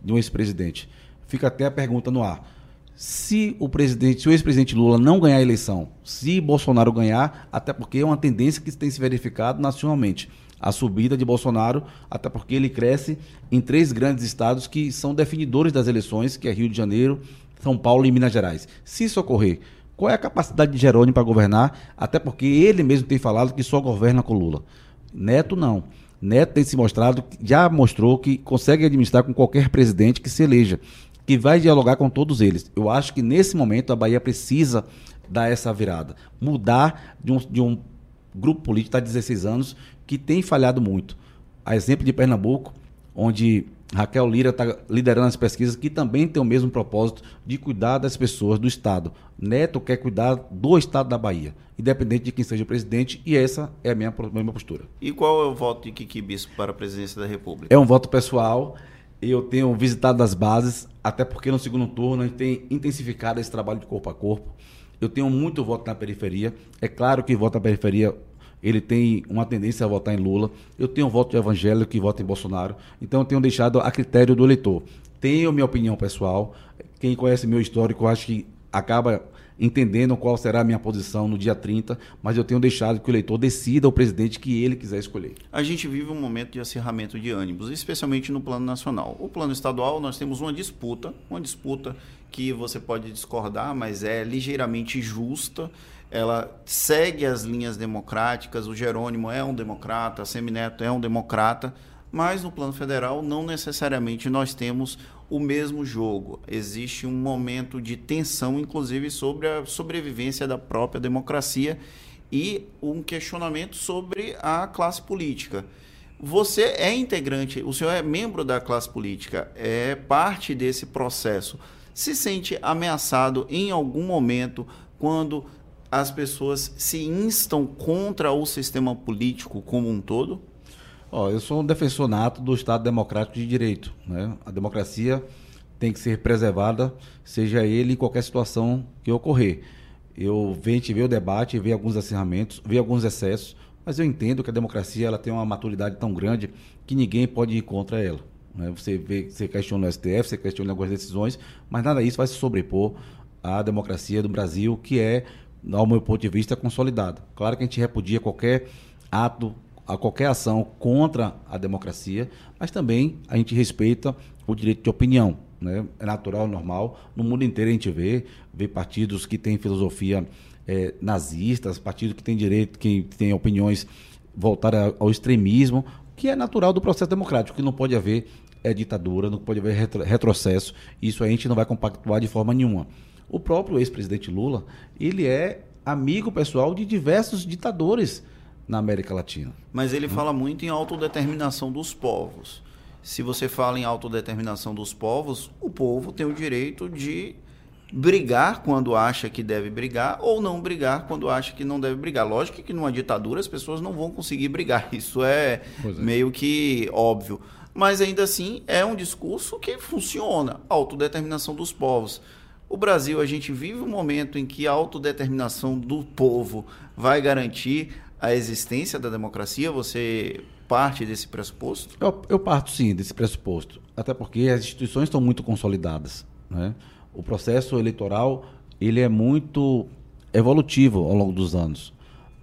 Speaker 3: de um ex-presidente. Fica até a pergunta no ar. Se o presidente, se o ex-presidente Lula não ganhar a eleição, se Bolsonaro ganhar, até porque é uma tendência que tem se verificado nacionalmente, a subida de Bolsonaro, até porque ele cresce em três grandes estados que são definidores das eleições, que é Rio de Janeiro, São Paulo e Minas Gerais. Se isso ocorrer, qual é a capacidade de Jerônimo para governar? Até porque ele mesmo tem falado que só governa com Lula. Neto não. Neto tem se mostrado, já mostrou que consegue administrar com qualquer presidente que se eleja, que vai dialogar com todos eles. Eu acho que nesse momento a Bahia precisa dar essa virada, mudar de um, de um grupo político há 16 anos que tem falhado muito. A exemplo de Pernambuco, onde Raquel Lira está liderando as pesquisas, que também tem o mesmo propósito de cuidar das pessoas do Estado. Neto quer cuidar do Estado da Bahia, independente de quem seja o presidente, e essa é a minha, minha postura.
Speaker 1: E qual é o voto de Kiki Bispo para a presidência da República?
Speaker 3: É um voto pessoal. Eu tenho visitado as bases, até porque no segundo turno a gente tem intensificado esse trabalho de corpo a corpo. Eu tenho muito voto na periferia. É claro que voto na periferia ele tem uma tendência a votar em Lula. Eu tenho voto de evangélico que vota em Bolsonaro. Então eu tenho deixado a critério do eleitor. Tenho minha opinião pessoal. Quem conhece meu histórico, acho que acaba entendendo qual será a minha posição no dia 30, mas eu tenho deixado que o eleitor decida o presidente que ele quiser escolher.
Speaker 1: A gente vive um momento de acirramento de ânimos, especialmente no plano nacional. O plano estadual, nós temos uma disputa, uma disputa que você pode discordar, mas é ligeiramente justa. Ela segue as linhas democráticas. O Jerônimo é um democrata, a Semineto é um democrata, mas no plano federal não necessariamente nós temos o mesmo jogo. Existe um momento de tensão, inclusive, sobre a sobrevivência da própria democracia e um questionamento sobre a classe política. Você é integrante, o senhor é membro da classe política, é parte desse processo. Se sente ameaçado em algum momento quando as pessoas se instam contra o sistema político como um todo?
Speaker 3: Oh, eu sou um defensor nato do Estado Democrático de Direito. Né? A democracia tem que ser preservada, seja ele em qualquer situação que ocorrer. Eu venho ver o debate, ver alguns acirramentos, ver alguns excessos, mas eu entendo que a democracia ela tem uma maturidade tão grande que ninguém pode ir contra ela. Né? Você, vê, você questiona o STF, você questiona algumas decisões, mas nada disso vai se sobrepor à democracia do Brasil, que é, ao meu ponto de vista, consolidada. Claro que a gente repudia qualquer ato a qualquer ação contra a democracia, mas também a gente respeita o direito de opinião. Né? É natural, normal. No mundo inteiro a gente vê, vê partidos que têm filosofia é, nazistas, partidos que têm direito, que têm opiniões voltadas ao extremismo, que é natural do processo democrático, que não pode haver é, ditadura, não pode haver retro, retrocesso. Isso a gente não vai compactuar de forma nenhuma. O próprio ex-presidente Lula, ele é amigo pessoal de diversos ditadores na América Latina.
Speaker 1: Mas ele fala muito em autodeterminação dos povos. Se você fala em autodeterminação dos povos, o povo tem o direito de brigar quando acha que deve brigar ou não brigar quando acha que não deve brigar. Lógico que numa ditadura as pessoas não vão conseguir brigar, isso é, é. meio que óbvio. Mas ainda assim é um discurso que funciona, autodeterminação dos povos. O Brasil, a gente vive um momento em que a autodeterminação do povo vai garantir a existência da democracia? Você parte desse pressuposto?
Speaker 3: Eu, eu parto sim desse pressuposto, até porque as instituições estão muito consolidadas. Né? O processo eleitoral ele é muito evolutivo ao longo dos anos.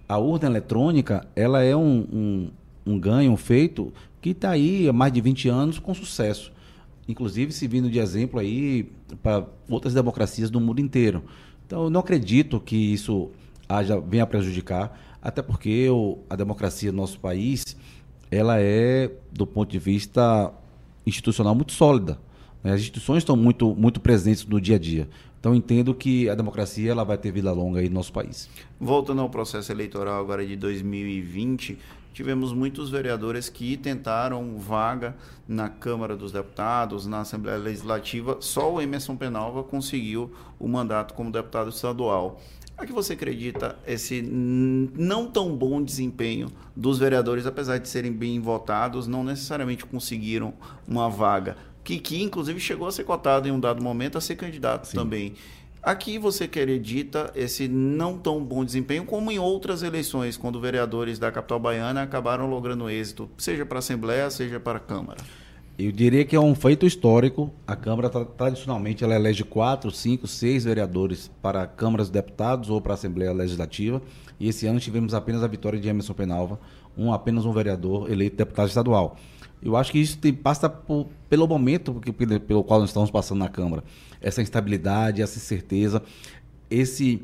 Speaker 3: A urna eletrônica ela é um, um, um ganho, um feito que está aí há mais de 20 anos com sucesso. Inclusive se vindo de exemplo aí para outras democracias do mundo inteiro. Então eu não acredito que isso haja, venha a prejudicar até porque o, a democracia do nosso país, ela é, do ponto de vista institucional, muito sólida. Né? As instituições estão muito, muito presentes no dia a dia. Então, entendo que a democracia ela vai ter vida longa aí no nosso país.
Speaker 1: Voltando ao processo eleitoral agora de 2020, tivemos muitos vereadores que tentaram vaga na Câmara dos Deputados, na Assembleia Legislativa. Só o Emerson Penalva conseguiu o mandato como deputado estadual. A que você acredita esse não tão bom desempenho dos vereadores, apesar de serem bem votados, não necessariamente conseguiram uma vaga? Que, que inclusive chegou a ser cotado em um dado momento a ser candidato Sim. também. Aqui você acredita esse não tão bom desempenho, como em outras eleições, quando vereadores da capital baiana acabaram logrando êxito, seja para a Assembleia, seja para a Câmara?
Speaker 3: Eu diria que é um feito histórico. A Câmara, tradicionalmente, ela elege quatro, cinco, seis vereadores para câmaras de deputados ou para a Assembleia Legislativa. E esse ano tivemos apenas a vitória de Emerson Penalva, um, apenas um vereador eleito deputado estadual. Eu acho que isso tem, passa por, pelo momento pelo qual nós estamos passando na Câmara. Essa instabilidade, essa incerteza, esse,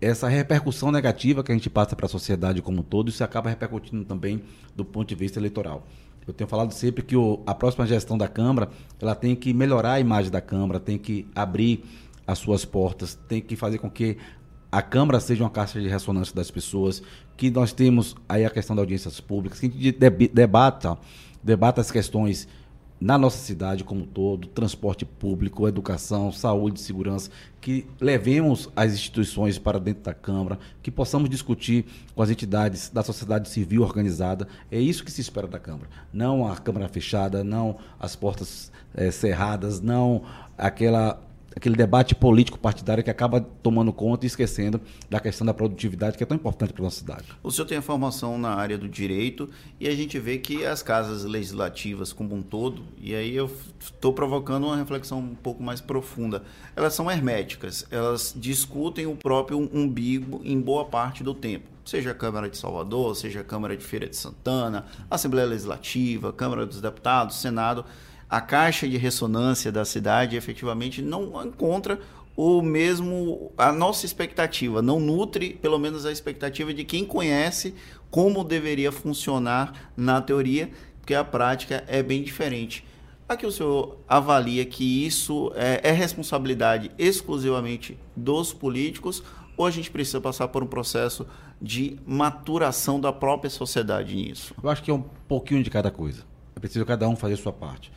Speaker 3: essa repercussão negativa que a gente passa para a sociedade como um todo, isso acaba repercutindo também do ponto de vista eleitoral. Eu tenho falado sempre que o, a próxima gestão da Câmara ela tem que melhorar a imagem da Câmara, tem que abrir as suas portas, tem que fazer com que a Câmara seja uma caixa de ressonância das pessoas, que nós temos aí a questão das audiências públicas, que a gente debata, debata as questões na nossa cidade como todo, transporte público, educação, saúde, segurança, que levemos as instituições para dentro da Câmara, que possamos discutir com as entidades da sociedade civil organizada. É isso que se espera da Câmara. Não a Câmara fechada, não as portas é, cerradas, não aquela aquele debate político partidário que acaba tomando conta e esquecendo da questão da produtividade que é tão importante para a nossa cidade.
Speaker 1: O senhor tem a formação na área do direito e a gente vê que as casas legislativas como um todo, e aí eu estou provocando uma reflexão um pouco mais profunda, elas são herméticas, elas discutem o próprio umbigo em boa parte do tempo seja a Câmara de Salvador, seja a Câmara de Feira de Santana, Assembleia Legislativa, Câmara dos Deputados, Senado, a caixa de ressonância da cidade efetivamente não encontra o mesmo a nossa expectativa, não nutre pelo menos a expectativa de quem conhece como deveria funcionar na teoria, porque a prática é bem diferente. Aqui o senhor avalia que isso é, é responsabilidade exclusivamente dos políticos ou a gente precisa passar por um processo de maturação da própria sociedade nisso?
Speaker 3: Eu acho que é um pouquinho de cada coisa. É preciso cada um fazer a sua parte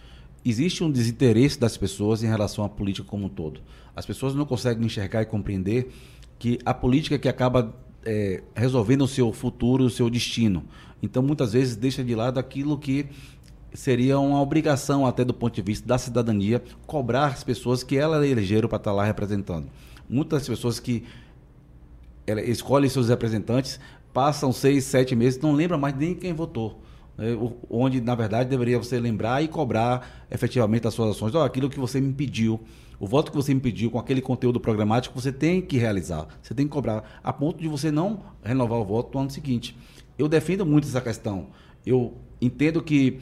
Speaker 3: existe um desinteresse das pessoas em relação à política como um todo. As pessoas não conseguem enxergar e compreender que a política é que acaba é, resolvendo o seu futuro, o seu destino. Então, muitas vezes, deixa de lado aquilo que seria uma obrigação, até do ponto de vista da cidadania, cobrar as pessoas que ela elegeram para estar lá representando. Muitas pessoas que escolhem seus representantes passam seis, sete meses, não lembram mais nem quem votou. Né, onde na verdade deveria você lembrar e cobrar efetivamente as suas ações. Oh, aquilo que você me pediu, o voto que você me pediu com aquele conteúdo programático, você tem que realizar, você tem que cobrar, a ponto de você não renovar o voto no ano seguinte. Eu defendo muito essa questão. Eu entendo que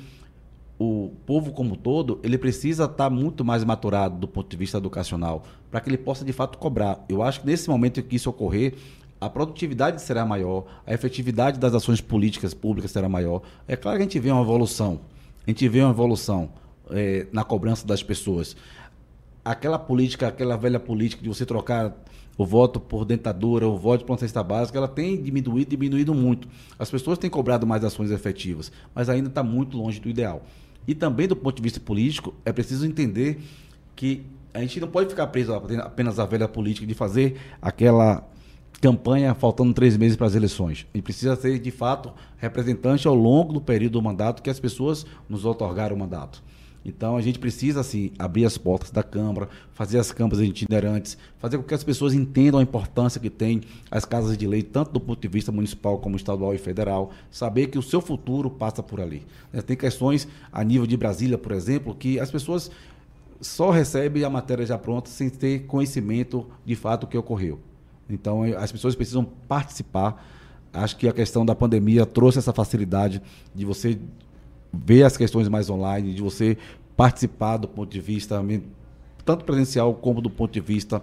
Speaker 3: o povo como todo, ele precisa estar muito mais maturado do ponto de vista educacional, para que ele possa de fato cobrar. Eu acho que nesse momento que isso ocorrer, a produtividade será maior, a efetividade das ações políticas públicas será maior. É claro que a gente vê uma evolução, a gente vê uma evolução é, na cobrança das pessoas. Aquela política, aquela velha política de você trocar o voto por dentadura, o voto por cesta básica, ela tem diminuído, diminuído muito. As pessoas têm cobrado mais ações efetivas, mas ainda está muito longe do ideal. E também do ponto de vista político, é preciso entender que a gente não pode ficar preso apenas à velha política de fazer aquela campanha faltando três meses para as eleições. E precisa ser, de fato, representante ao longo do período do mandato que as pessoas nos otorgaram o mandato. Então a gente precisa assim abrir as portas da Câmara, fazer as câmaras itinerantes, fazer com que as pessoas entendam a importância que tem as casas de lei, tanto do ponto de vista municipal como estadual e federal, saber que o seu futuro passa por ali. Né, tem questões a nível de Brasília, por exemplo, que as pessoas só recebem a matéria já pronta sem ter conhecimento de fato o que ocorreu. Então, as pessoas precisam participar. Acho que a questão da pandemia trouxe essa facilidade de você ver as questões mais online, de você participar do ponto de vista tanto presencial como do ponto de vista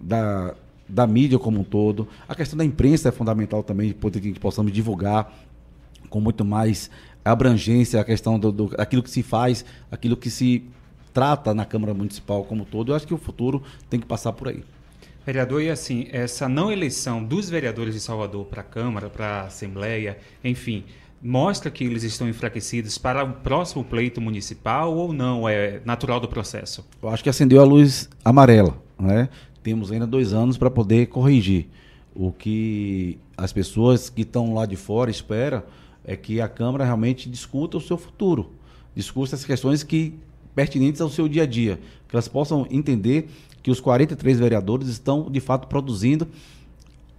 Speaker 3: da, da mídia como um todo. A questão da imprensa é fundamental também, para que possamos divulgar com muito mais abrangência a questão do, do, daquilo que se faz, aquilo que se trata na Câmara Municipal como um todo. Eu acho que o futuro tem que passar por aí.
Speaker 2: Vereador, e assim, essa não eleição dos vereadores de Salvador para a Câmara, para a Assembleia, enfim, mostra que eles estão enfraquecidos para o próximo pleito municipal ou não? É natural do processo?
Speaker 3: Eu acho que acendeu a luz amarela. Né? Temos ainda dois anos para poder corrigir. O que as pessoas que estão lá de fora esperam é que a Câmara realmente discuta o seu futuro, discuta as questões que pertinentes ao seu dia a dia, que elas possam entender que os 43 vereadores estão, de fato, produzindo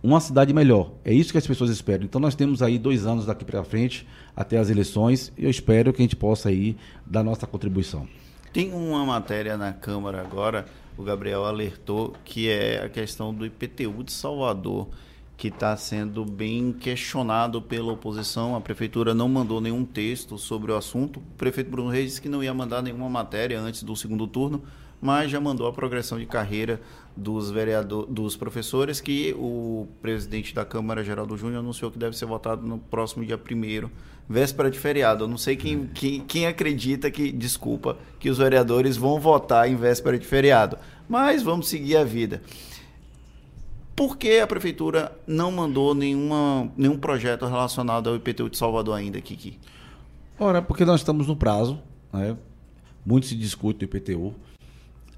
Speaker 3: uma cidade melhor. É isso que as pessoas esperam. Então nós temos aí dois anos daqui para frente até as eleições e eu espero que a gente possa aí dar nossa contribuição.
Speaker 1: Tem uma matéria na Câmara agora, o Gabriel alertou, que é a questão do IPTU de Salvador, que está sendo bem questionado pela oposição. A prefeitura não mandou nenhum texto sobre o assunto. O prefeito Bruno Reis disse que não ia mandar nenhuma matéria antes do segundo turno mas já mandou a progressão de carreira dos vereador, dos professores, que o presidente da Câmara, Geraldo Júnior, anunciou que deve ser votado no próximo dia 1 véspera de feriado. Eu não sei quem, quem, quem acredita que, desculpa, que os vereadores vão votar em véspera de feriado, mas vamos seguir a vida. Por que a prefeitura não mandou nenhuma, nenhum projeto relacionado ao IPTU de Salvador ainda, Kiki?
Speaker 3: Ora, porque nós estamos no prazo, né? muito se discute o IPTU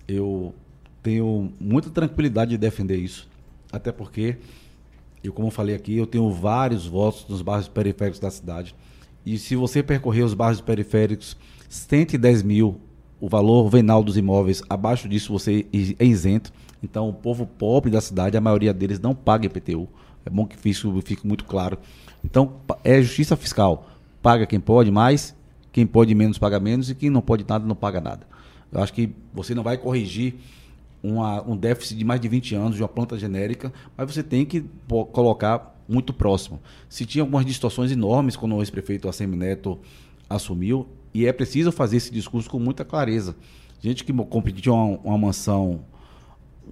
Speaker 3: eu tenho muita tranquilidade de defender isso, até porque, eu como falei aqui, eu tenho vários votos nos bairros periféricos da cidade. E se você percorrer os bairros periféricos, 110 mil o valor venal dos imóveis, abaixo disso você é isento. Então, o povo pobre da cidade, a maioria deles não paga IPTU. É bom que isso fique muito claro. Então, é justiça fiscal. Paga quem pode mais, quem pode menos paga menos e quem não pode nada não paga nada. Eu acho que você não vai corrigir uma, um déficit de mais de 20 anos de uma planta genérica, mas você tem que colocar muito próximo. Se tinha algumas distorções enormes quando o ex-prefeito Assemi Neto assumiu, e é preciso fazer esse discurso com muita clareza. Gente que competiu uma, uma mansão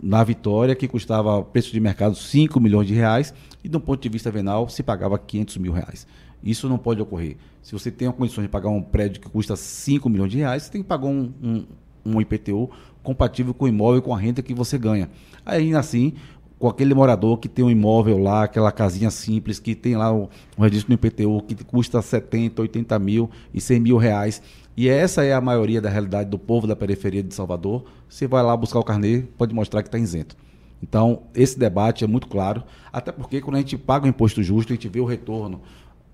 Speaker 3: na Vitória que custava preço de mercado 5 milhões de reais e do ponto de vista venal se pagava 500 mil reais. Isso não pode ocorrer. Se você tem a condição de pagar um prédio que custa 5 milhões de reais, você tem que pagar um, um, um IPTU compatível com o imóvel e com a renda que você ganha. Aí, assim, com aquele morador que tem um imóvel lá, aquela casinha simples, que tem lá o, o registro no IPTU, que custa 70, 80 mil e 100 mil reais. E essa é a maioria da realidade do povo da periferia de Salvador. Você vai lá buscar o carnê, pode mostrar que está isento. Então, esse debate é muito claro, até porque quando a gente paga o imposto justo, a gente vê o retorno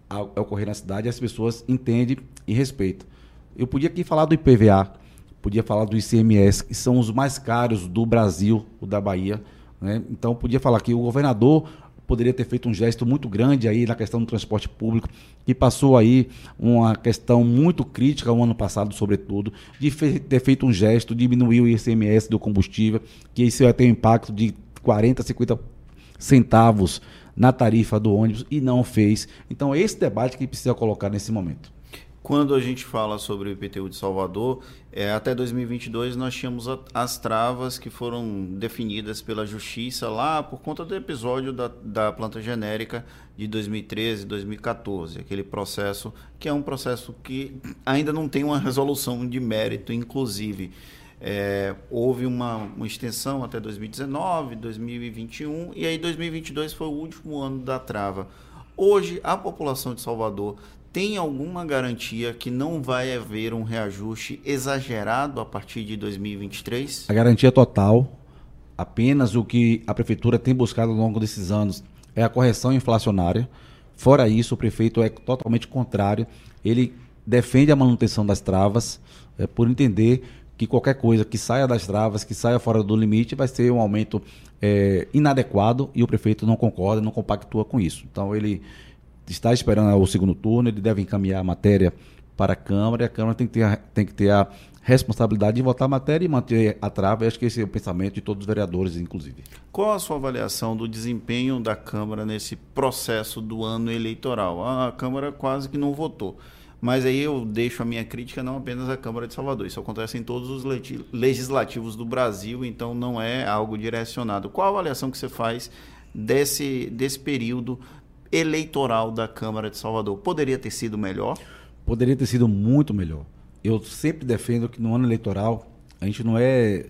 Speaker 3: a, ocorrer na cidade, as pessoas entendem e respeitam. Eu podia aqui falar do IPVA, podia falar do ICMS, que são os mais caros do Brasil, o da Bahia. Né? Então, podia falar que o governador poderia ter feito um gesto muito grande aí na questão do transporte público, que passou aí uma questão muito crítica o ano passado, sobretudo, de fe ter feito um gesto, diminuir o ICMS do combustível, que isso ia ter um impacto de 40, 50 centavos na tarifa do ônibus e não fez. Então, esse debate que precisa colocar nesse momento.
Speaker 1: Quando a gente fala sobre o IPTU de Salvador, é, até 2022 nós tínhamos a, as travas que foram definidas pela Justiça lá por conta do episódio da, da planta genérica de 2013 2014, aquele processo que é um processo que ainda não tem uma resolução de mérito, inclusive. É, houve uma, uma, extensão até 2019, 2021 e aí 2022 foi o último ano da trava. Hoje a população de Salvador tem alguma garantia que não vai haver um reajuste exagerado a partir de 2023?
Speaker 3: A garantia total, apenas o que a prefeitura tem buscado ao longo desses anos é a correção inflacionária. Fora isso, o prefeito é totalmente contrário. Ele defende a manutenção das travas, é, por entender que qualquer coisa que saia das travas, que saia fora do limite, vai ser um aumento é, inadequado e o prefeito não concorda, não compactua com isso. Então ele está esperando o segundo turno, ele deve encaminhar a matéria para a Câmara e a Câmara tem que ter a, tem que ter a responsabilidade de votar a matéria e manter a trava. Acho que esse é o pensamento de todos os vereadores, inclusive.
Speaker 1: Qual a sua avaliação do desempenho da Câmara nesse processo do ano eleitoral? A Câmara quase que não votou. Mas aí eu deixo a minha crítica não apenas à Câmara de Salvador. Isso acontece em todos os legislativos do Brasil, então não é algo direcionado. Qual a avaliação que você faz desse, desse período eleitoral da Câmara de Salvador poderia ter sido melhor?
Speaker 3: Poderia ter sido muito melhor. Eu sempre defendo que no ano eleitoral a gente não é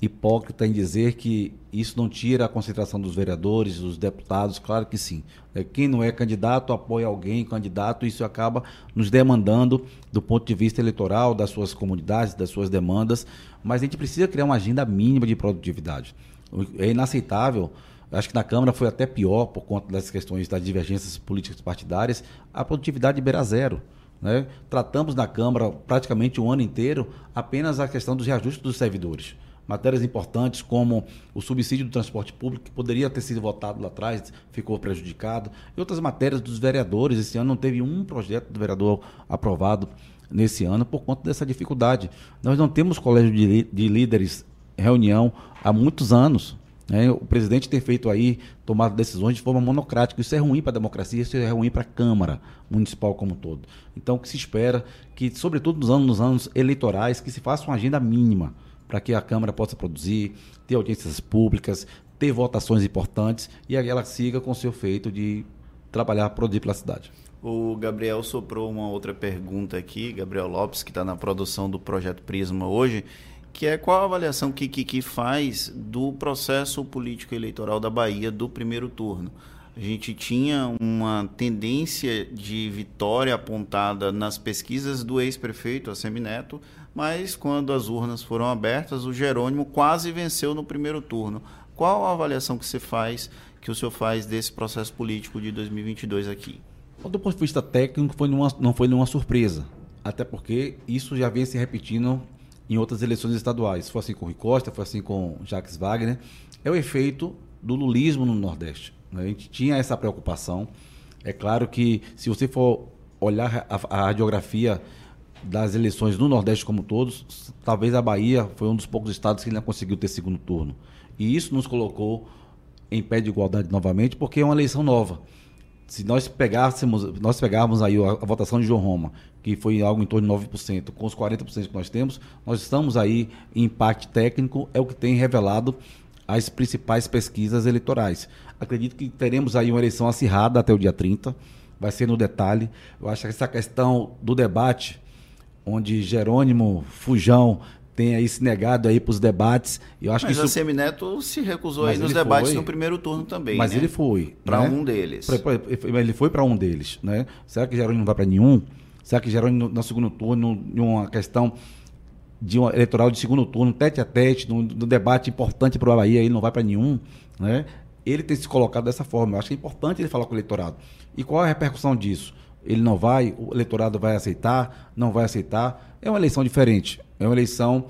Speaker 3: hipócrita em dizer que isso não tira a concentração dos vereadores, dos deputados, claro que sim. É, quem não é candidato apoia alguém candidato, isso acaba nos demandando do ponto de vista eleitoral, das suas comunidades, das suas demandas, mas a gente precisa criar uma agenda mínima de produtividade. É inaceitável Acho que na Câmara foi até pior por conta das questões das divergências políticas partidárias, a produtividade beira zero. Né? Tratamos na Câmara praticamente um ano inteiro apenas a questão dos reajustes dos servidores. Matérias importantes como o subsídio do transporte público, que poderia ter sido votado lá atrás, ficou prejudicado. E outras matérias dos vereadores. Esse ano não teve um projeto do vereador aprovado nesse ano por conta dessa dificuldade. Nós não temos colégio de, de líderes reunião há muitos anos. Né? O presidente tem feito aí, tomado decisões de forma monocrática. Isso é ruim para a democracia, isso é ruim para a Câmara Municipal como um todo. Então, o que se espera que, sobretudo nos anos, nos anos eleitorais, que se faça uma agenda mínima para que a Câmara possa produzir, ter audiências públicas, ter votações importantes e ela siga com o seu feito de trabalhar, produzir pela cidade.
Speaker 1: O Gabriel soprou uma outra pergunta aqui, Gabriel Lopes, que está na produção do Projeto Prisma hoje que é qual a avaliação que Kiki faz do processo político eleitoral da Bahia do primeiro turno. A gente tinha uma tendência de vitória apontada nas pesquisas do ex-prefeito Assemineto, mas quando as urnas foram abertas, o Jerônimo quase venceu no primeiro turno. Qual a avaliação que você faz, que o senhor faz desse processo político de 2022 aqui?
Speaker 3: Do ponto de vista técnico, foi numa, não foi nenhuma surpresa, até porque isso já vem se repetindo em outras eleições estaduais. Foi assim com Rui Costa, foi assim com Jacques Wagner. É o efeito do lulismo no Nordeste. Né? A gente tinha essa preocupação. É claro que, se você for olhar a, a radiografia das eleições no Nordeste como todos, talvez a Bahia foi um dos poucos estados que ainda conseguiu ter segundo turno. E isso nos colocou em pé de igualdade novamente, porque é uma eleição nova. Se nós pegássemos, nós pegarmos aí a, a votação de João Roma, que foi algo em torno de 9%, com os 40% que nós temos, nós estamos aí em empate técnico, é o que tem revelado as principais pesquisas eleitorais. Acredito que teremos aí uma eleição acirrada até o dia 30, vai ser no detalhe. Eu acho que essa questão do debate, onde Jerônimo Fujão tem aí se negado aí para os debates. Eu acho
Speaker 1: Mas
Speaker 3: que isso...
Speaker 1: a Semineto se recusou aí nos debates
Speaker 3: foi.
Speaker 1: no primeiro turno também.
Speaker 3: Mas
Speaker 1: né?
Speaker 3: ele foi.
Speaker 1: Para
Speaker 3: né?
Speaker 1: um deles.
Speaker 3: Ele foi para um deles. Né? Será que Jerônimo não vai para nenhum? Será que Jerônimo, no segundo turno, em uma questão de um eleitoral de segundo turno, tete a tete, no, no debate importante para o Bahia, ele não vai para nenhum? Né? Ele tem se colocado dessa forma. Eu acho que é importante ele falar com o eleitorado. E qual é a repercussão disso? Ele não vai, o eleitorado vai aceitar, não vai aceitar. É uma eleição diferente. É uma eleição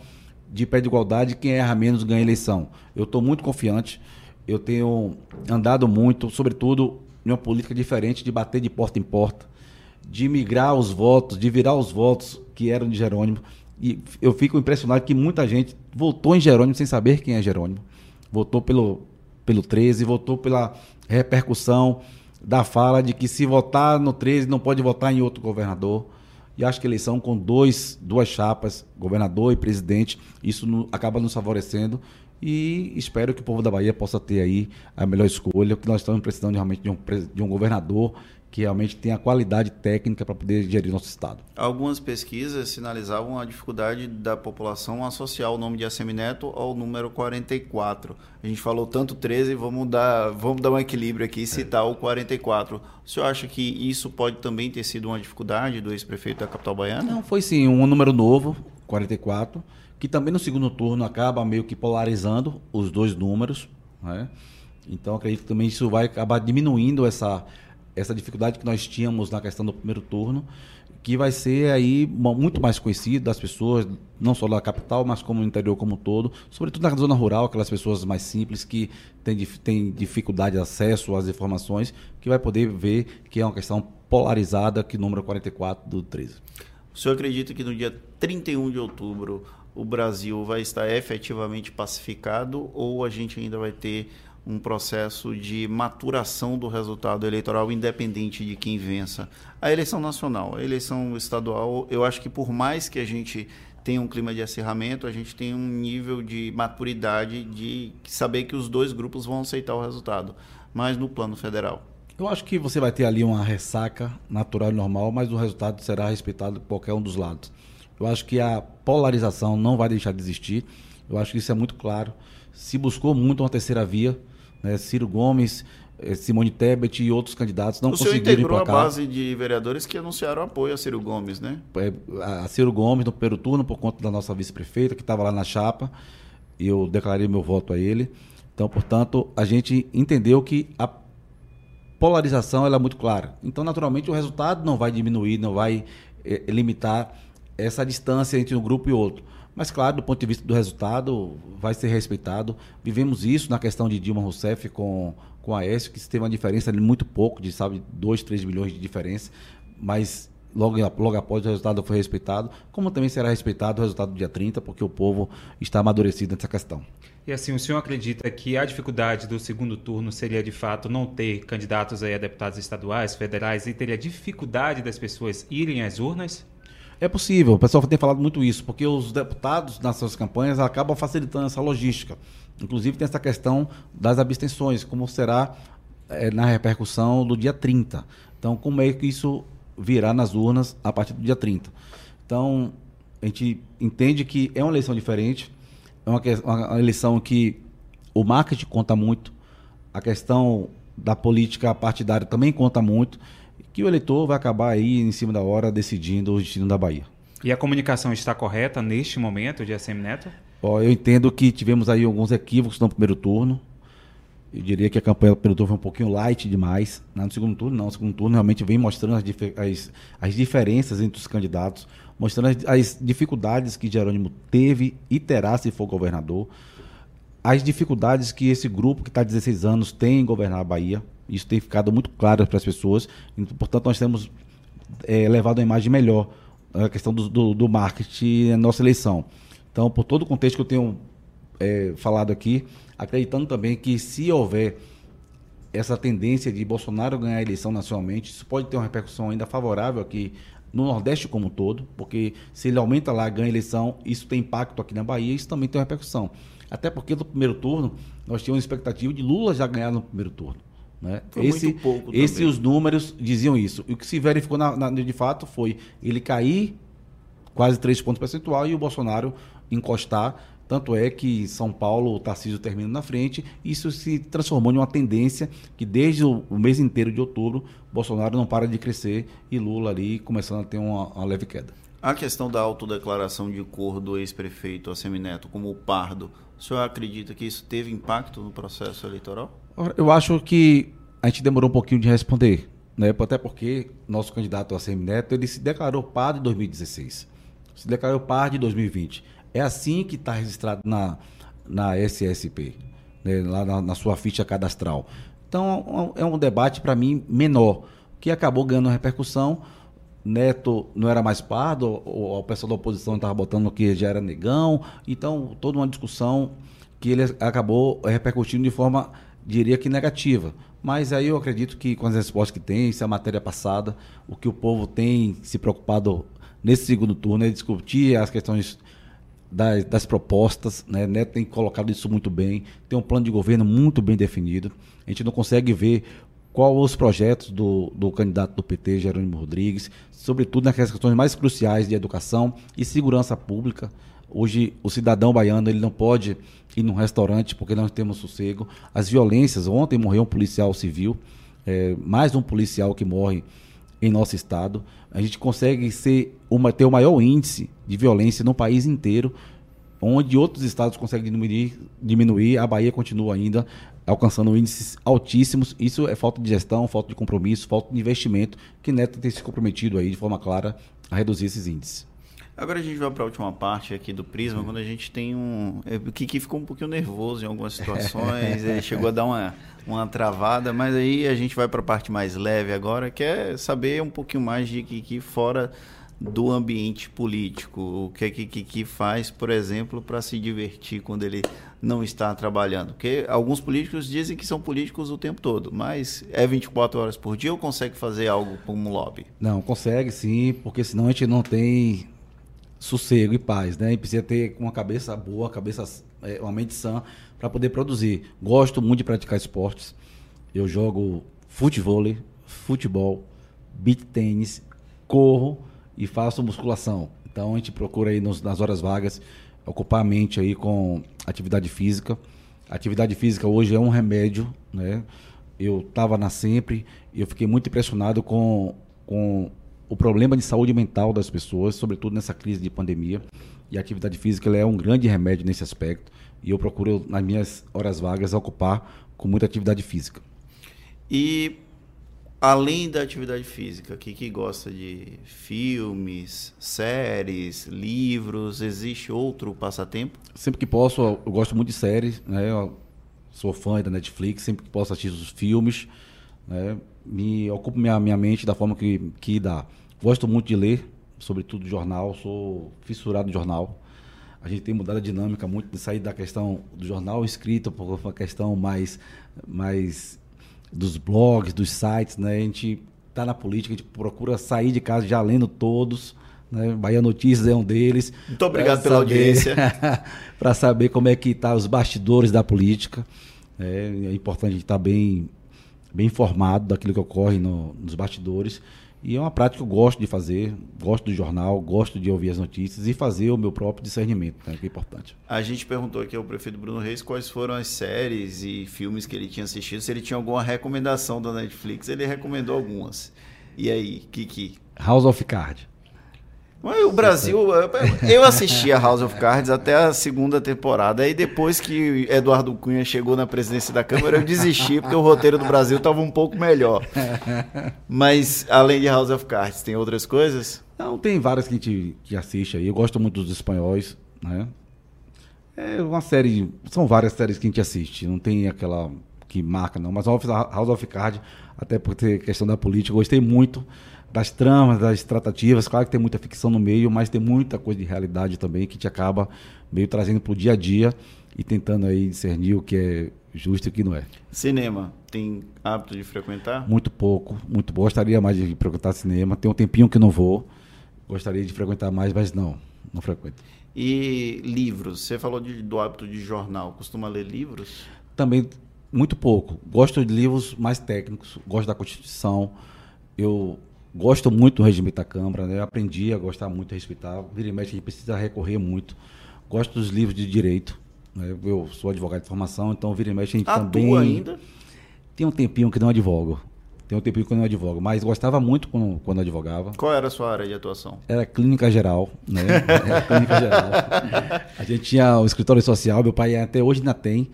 Speaker 3: de pé de igualdade, quem erra menos ganha a eleição. Eu estou muito confiante, eu tenho andado muito, sobretudo em uma política diferente de bater de porta em porta, de migrar os votos, de virar os votos que eram de Jerônimo. E eu fico impressionado que muita gente votou em Jerônimo sem saber quem é Jerônimo. Votou pelo, pelo 13, votou pela repercussão da fala de que se votar no 13 não pode votar em outro governador. E acho que eleição com dois, duas chapas, governador e presidente, isso no, acaba nos favorecendo. E espero que o povo da Bahia possa ter aí a melhor escolha, que nós estamos precisando realmente de um, de um governador que realmente tenha qualidade técnica para poder gerir nosso Estado.
Speaker 1: Algumas pesquisas sinalizavam a dificuldade da população associar o nome de Assemineto ao número 44. A gente falou tanto 13, vamos dar, vamos dar um equilíbrio aqui e citar é. o 44. O senhor acha que isso pode também ter sido uma dificuldade do ex-prefeito da capital baiana?
Speaker 3: Não, foi sim, um número novo, 44, que também no segundo turno acaba meio que polarizando os dois números. Né? Então acredito que também isso vai acabar diminuindo essa essa dificuldade que nós tínhamos na questão do primeiro turno, que vai ser aí muito mais conhecido das pessoas, não só da capital, mas como no interior como um todo, sobretudo na zona rural, aquelas pessoas mais simples que têm, têm dificuldade de acesso às informações, que vai poder ver que é uma questão polarizada, que número 44 do 13.
Speaker 1: O senhor acredita que no dia 31 de outubro o Brasil vai estar efetivamente pacificado ou a gente ainda vai ter um processo de maturação do resultado eleitoral independente de quem vença. A eleição nacional, a eleição estadual, eu acho que por mais que a gente tenha um clima de acirramento, a gente tem um nível de maturidade de saber que os dois grupos vão aceitar o resultado, mas no plano federal.
Speaker 3: Eu acho que você vai ter ali uma ressaca natural e normal, mas o resultado será respeitado por qualquer um dos lados. Eu acho que a polarização não vai deixar de existir. Eu acho que isso é muito claro. Se buscou muito uma terceira via, né? Ciro Gomes, eh, Simone Tebet e outros candidatos não o conseguiram
Speaker 1: emplacar. Senhor integrou a base de vereadores que anunciaram apoio a Ciro Gomes, né?
Speaker 3: É, a Ciro Gomes no primeiro turno, por conta da nossa vice-prefeita, que estava lá na chapa, e eu declarei meu voto a ele. Então, portanto, a gente entendeu que a polarização é muito clara. Então, naturalmente, o resultado não vai diminuir, não vai é, limitar essa distância entre um grupo e outro. Mas, claro, do ponto de vista do resultado, vai ser respeitado. Vivemos isso na questão de Dilma Rousseff com, com a Aécio, que teve uma diferença de muito pouco, de, sabe, 2, 3 milhões de diferença. Mas logo, logo após o resultado foi respeitado, como também será respeitado o resultado do dia 30, porque o povo está amadurecido nessa questão.
Speaker 2: E assim, o senhor acredita que a dificuldade do segundo turno seria de fato não ter candidatos a deputados estaduais, federais e teria dificuldade das pessoas irem às urnas?
Speaker 3: É possível, o pessoal tem falado muito isso, porque os deputados nas suas campanhas acabam facilitando essa logística. Inclusive tem essa questão das abstenções, como será é, na repercussão do dia 30. Então, como é que isso virá nas urnas a partir do dia 30? Então, a gente entende que é uma eleição diferente, é uma, uma eleição que o marketing conta muito, a questão da política partidária também conta muito que o eleitor vai acabar aí em cima da hora decidindo o destino da Bahia.
Speaker 2: E a comunicação está correta neste momento de ACM Neto?
Speaker 3: Ó, eu entendo que tivemos aí alguns equívocos no primeiro turno. Eu diria que a campanha do primeiro turno foi um pouquinho light demais. No segundo turno, não. No segundo turno realmente vem mostrando as, as, as diferenças entre os candidatos. mostrando as, as dificuldades que Jerônimo teve e terá se for governador, as dificuldades que esse grupo que está há 16 anos tem em governar a Bahia. Isso tem ficado muito claro para as pessoas. Portanto, nós temos é, levado uma imagem melhor a questão do, do, do marketing na nossa eleição. Então, por todo o contexto que eu tenho é, falado aqui, acreditando também que se houver essa tendência de Bolsonaro ganhar a eleição nacionalmente, isso pode ter uma repercussão ainda favorável aqui no Nordeste como um todo, porque se ele aumenta lá, ganha a eleição, isso tem impacto aqui na Bahia, isso também tem uma repercussão. Até porque no primeiro turno, nós tínhamos expectativa de Lula já ganhar no primeiro turno. Né?
Speaker 1: Foi
Speaker 3: esse,
Speaker 1: muito pouco
Speaker 3: esse os números diziam isso. E o que se verificou na, na, de fato foi ele cair quase 3 pontos percentual e o Bolsonaro encostar. Tanto é que São Paulo, o Tarcísio termina na frente. Isso se transformou em uma tendência que desde o, o mês inteiro de outubro, Bolsonaro não para de crescer e Lula ali começando a ter uma, uma leve queda.
Speaker 1: A questão da autodeclaração de cor do ex-prefeito Assemineto como Pardo, o senhor acredita que isso teve impacto no processo eleitoral?
Speaker 3: Eu acho que a gente demorou um pouquinho de responder, né? até porque nosso candidato Assemineto ele se declarou Pardo em 2016, se declarou Pardo em 2020. É assim que está registrado na, na SSP, né? lá na, na sua ficha cadastral. Então é um debate para mim menor, que acabou ganhando repercussão Neto não era mais pardo, ou a pessoa da oposição estava botando que já era negão. Então, toda uma discussão que ele acabou repercutindo de forma, diria que negativa. Mas aí eu acredito que com as respostas que tem, se a matéria passada, o que o povo tem se preocupado nesse segundo turno é discutir as questões das, das, propostas, né? Neto tem colocado isso muito bem, tem um plano de governo muito bem definido. A gente não consegue ver qual os projetos do, do candidato do PT, Jerônimo Rodrigues, sobretudo nas questões mais cruciais de educação e segurança pública. Hoje, o cidadão baiano ele não pode ir num restaurante porque não temos sossego. As violências, ontem morreu um policial civil, é, mais um policial que morre em nosso estado. A gente consegue ser uma, ter o maior índice de violência no país inteiro, onde outros estados conseguem diminuir, diminuir a Bahia continua ainda alcançando índices altíssimos. Isso é falta de gestão, falta de compromisso, falta de investimento, que Neto tem se comprometido aí de forma clara a reduzir esses índices.
Speaker 1: Agora a gente vai para a última parte aqui do Prisma, quando a gente tem um. O Kiki ficou um pouquinho nervoso em algumas situações, ele chegou a dar uma, uma travada, mas aí a gente vai para a parte mais leve agora, que é saber um pouquinho mais de Kiki fora do ambiente político. O que é que Kiki faz, por exemplo, para se divertir quando ele não está trabalhando? Porque alguns políticos dizem que são políticos o tempo todo, mas é 24 horas por dia ou consegue fazer algo como lobby?
Speaker 3: Não, consegue sim, porque senão a gente não tem sossego e paz, né? Gente precisa ter uma cabeça boa, cabeça, é, uma mente sã para poder produzir. Gosto muito de praticar esportes. Eu jogo futebol, futebol, beat tênis, corro e faço musculação. Então a gente procura aí nos, nas horas vagas ocupar a mente aí com atividade física. Atividade física hoje é um remédio, né? Eu estava na sempre e eu fiquei muito impressionado com, com o problema de saúde mental das pessoas, sobretudo nessa crise de pandemia. E a atividade física é um grande remédio nesse aspecto. E eu procuro, nas minhas horas vagas, ocupar com muita atividade física.
Speaker 1: E além da atividade física, o que, que gosta de filmes, séries, livros? Existe outro passatempo?
Speaker 3: Sempre que posso, eu gosto muito de séries, né? Eu sou fã da Netflix, sempre que posso assistir os filmes, né? Me ocupo minha, minha mente da forma que, que dá. Gosto muito de ler, sobretudo jornal, sou fissurado em jornal. A gente tem mudado a dinâmica muito de sair da questão do jornal escrito para uma questão mais, mais dos blogs, dos sites, né? A gente está na política, a gente procura sair de casa já lendo todos. Né? Bahia Notícias é um deles.
Speaker 1: Muito obrigado pela saber, audiência.
Speaker 3: para saber como é que tá os bastidores da política. É, é importante a gente estar tá bem, bem informado daquilo que ocorre no, nos bastidores. E é uma prática que eu gosto de fazer, gosto do jornal, gosto de ouvir as notícias e fazer o meu próprio discernimento, né, que é importante.
Speaker 1: A gente perguntou aqui ao prefeito Bruno Reis quais foram as séries e filmes que ele tinha assistido, se ele tinha alguma recomendação da Netflix. Ele recomendou algumas. E aí, Kiki?
Speaker 3: House of Cards.
Speaker 1: O Brasil, eu assisti a House of Cards até a segunda temporada, aí depois que Eduardo Cunha chegou na presidência da Câmara, eu desisti, porque o roteiro do Brasil estava um pouco melhor. Mas, além de House of Cards, tem outras coisas?
Speaker 3: Não, tem várias que a gente que assiste aí. Eu gosto muito dos espanhóis, né? É uma série, são várias séries que a gente assiste, não tem aquela que marca não, mas House of Cards, até por ter questão da política, gostei muito das tramas, das tratativas. Claro que tem muita ficção no meio, mas tem muita coisa de realidade também que te acaba meio trazendo para o dia a dia e tentando aí discernir o que é justo e o que não é.
Speaker 1: Cinema, tem hábito de frequentar?
Speaker 3: Muito pouco, muito pouco. Gostaria mais de frequentar cinema. Tem um tempinho que não vou. Gostaria de frequentar mais, mas não, não frequento.
Speaker 1: E livros? Você falou de, do hábito de jornal. Costuma ler livros?
Speaker 3: Também muito pouco. Gosto de livros mais técnicos. Gosto da Constituição. Eu Gosto muito do regimento da Câmara, né? Eu aprendi a gostar muito, a respeitar. Vira e mexe, a gente precisa recorrer muito. Gosto dos livros de direito. Né? Eu sou advogado de formação, então vira e mexe a gente
Speaker 1: Atua
Speaker 3: também.
Speaker 1: ainda?
Speaker 3: Tem um tempinho que não advogo. Tem um tempinho que não advogo, mas gostava muito quando, quando advogava.
Speaker 1: Qual era a sua área de atuação?
Speaker 3: Era clínica geral, né? Era clínica geral. A gente tinha o escritório social, meu pai até hoje ainda tem.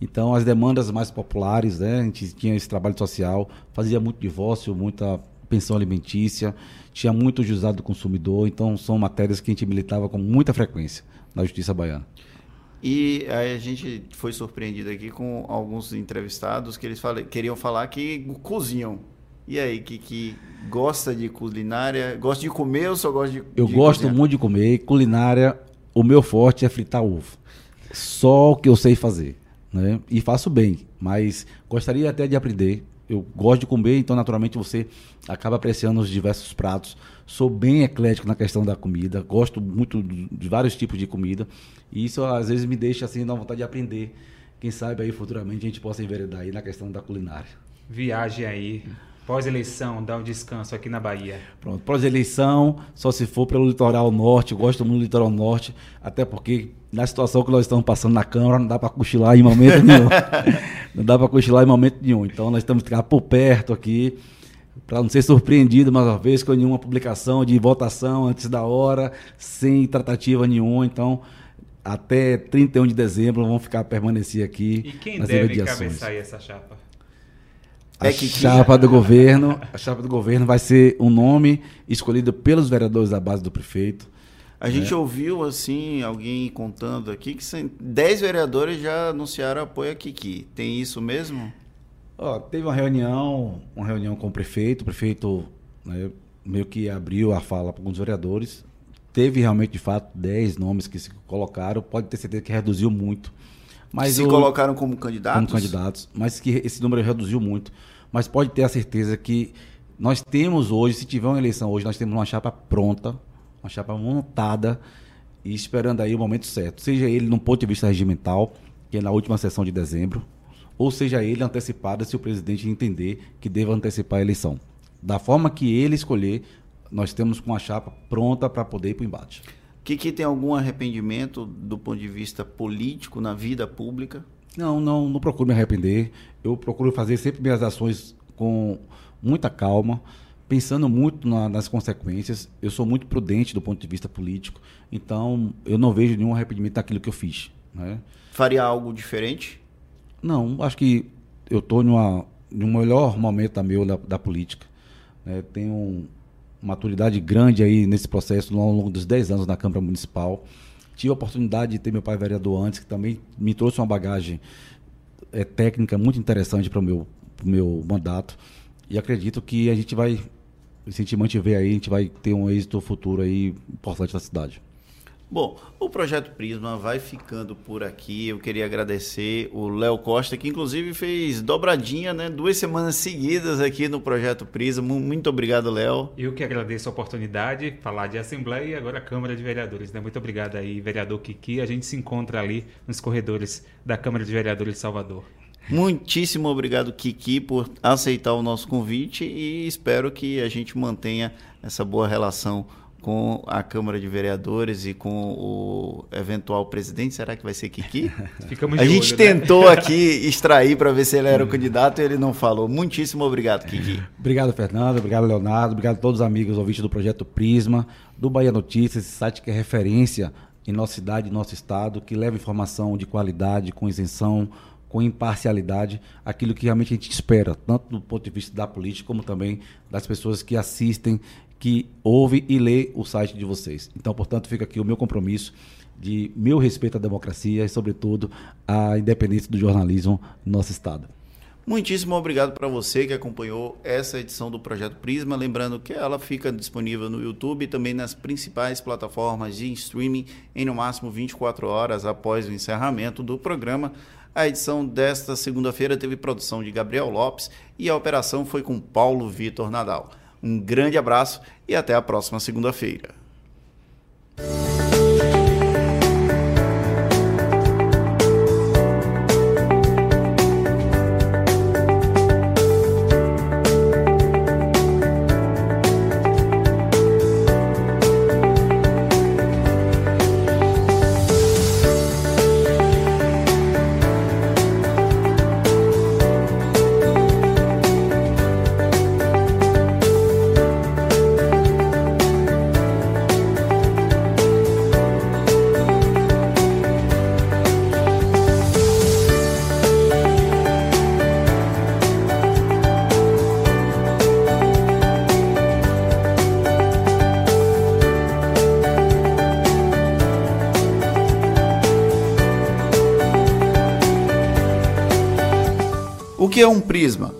Speaker 3: Então, as demandas mais populares, né? A gente tinha esse trabalho social, fazia muito divórcio, muita pensão alimentícia, tinha muito juizado do consumidor, então são matérias que a gente militava com muita frequência na Justiça Baiana.
Speaker 1: E aí a gente foi surpreendido aqui com alguns entrevistados que eles queriam falar que cozinham. E aí, que, que gosta de culinária? Gosta de comer ou só gosta de
Speaker 3: Eu
Speaker 1: de
Speaker 3: gosto
Speaker 1: cozinhar?
Speaker 3: muito de comer. Culinária, o meu forte é fritar ovo. Só o que eu sei fazer. Né? E faço bem, mas gostaria até de aprender eu gosto de comer, então naturalmente você acaba apreciando os diversos pratos. Sou bem eclético na questão da comida, gosto muito de vários tipos de comida. E isso às vezes me deixa assim, na vontade de aprender. Quem sabe aí futuramente a gente possa enveredar aí na questão da culinária.
Speaker 2: Viagem aí. Pós-eleição, dá um descanso aqui na Bahia.
Speaker 3: Pronto, pós-eleição, só se for pelo litoral norte, eu gosto muito do litoral norte, até porque na situação que nós estamos passando na Câmara, não dá para cochilar em momento nenhum. não dá para cochilar em momento nenhum. Então nós que ficar por perto aqui, para não ser surpreendido mais uma vez com nenhuma publicação de votação antes da hora, sem tratativa nenhuma. Então, até 31 de dezembro vamos ficar permanecer aqui.
Speaker 2: E quem
Speaker 3: nas
Speaker 2: deve cabeçar essa chapa?
Speaker 3: A
Speaker 1: É que-
Speaker 3: chapa do governo, a chapa do governo vai ser um nome escolhido pelos vereadores da base do prefeito.
Speaker 1: A gente ouviu, assim, alguém contando aqui que cem- 10 vereadores já anunciaram apoio a Kiki. Tem isso mesmo?
Speaker 3: Ó, teve uma reunião, uma reunião com o prefeito, o prefeito né, meio que abriu a fala para alguns vereadores. Teve realmente, de fato, 10 nomes que se colocaram, pode ter certeza que reduziu muito. Mas
Speaker 1: se
Speaker 3: o-
Speaker 1: colocaram como candidatos?
Speaker 3: como candidatos, mas que esse número reduziu muito. Mas pode ter a certeza que nós temos hoje, se tiver uma eleição hoje, nós temos uma chapa pronta, uma chapa montada e esperando aí o momento certo. Seja ele num ponto de vista regimental, que é na última sessão de dezembro, ou seja ele antecipado se o presidente entender que deva antecipar a eleição. Da forma que ele escolher, nós temos com a chapa pronta para poder ir para o embate.
Speaker 1: Kiki tem algum arrependimento do ponto de vista político na vida pública?
Speaker 3: Não, não, não procuro me arrepender. Eu procuro fazer sempre minhas ações com muita calma, pensando muito na- nas consequências. Eu sou muito prudente do ponto de vista político, então eu não vejo nenhum arrependimento daquilo que eu fiz. Né?
Speaker 1: Faria algo diferente?
Speaker 3: Não, acho que eu estou num melhor momento da meu da, da política. né? Tenho maturidade grande aí nesse processo ao longo dos 10 anos na Câmara Municipal. Tive a oportunidade de ter meu pai vereador antes, que também me trouxe uma bagagem eh, técnica muito interessante para o meu, meu mandato. E acredito que a gente vai, se a gente mantiver aí, a gente vai ter um êxito futuro aí importante na cidade.
Speaker 1: Bom, o Projeto Prisma vai ficando por aqui. Eu queria agradecer o Léo Costa, que inclusive fez dobradinha, né? Duas semanas seguidas aqui no Projeto Prisma. Mu- Muito obrigado, Léo.
Speaker 2: Eu que agradeço a oportunidade, falar de Assembleia e agora Câmara de Vereadores. Né? Muito obrigado aí, vereador Kiki. A gente se encontra ali nos corredores da Câmara de Vereadores de Salvador.
Speaker 1: Muitíssimo obrigado, Kiki, por aceitar o nosso convite e espero que a gente mantenha essa boa relação com a Câmara de Vereadores e com o eventual presidente. Será que vai ser Kiki?
Speaker 2: Ficamos
Speaker 1: a
Speaker 2: de
Speaker 1: gente
Speaker 2: olho, né?
Speaker 1: tentou aqui extrair para ver se ele era o candidato e ele não falou. Muitíssimo obrigado, Kiki.
Speaker 3: Obrigado, Fernando. Obrigado, Leonardo. Obrigado a todos os amigos ouvintes do Projeto Prisma, do Bahia Notícias, esse site que é referência em nossa cidade, em nosso estado, que leva informação de qualidade, com isenção, com imparcialidade, aquilo que realmente a gente espera, tanto do ponto de vista da política, como também das pessoas que assistem, que ouvem e lê o site de vocês. Então, portanto, fica aqui o meu compromisso de meu respeito à democracia e, sobretudo, à independência do jornalismo no nosso estado.
Speaker 1: Muitíssimo obrigado para você que acompanhou essa edição do Projeto Prisma. Lembrando que ela fica disponível no YouTube e também nas principais plataformas de streaming em no máximo 24 horas após o encerramento do programa. A edição desta segunda-feira teve produção de Gabriel Lopes e a operação foi com Paulo Vitor Nadal. Um grande abraço e até a próxima segunda-feira. Que é um prisma?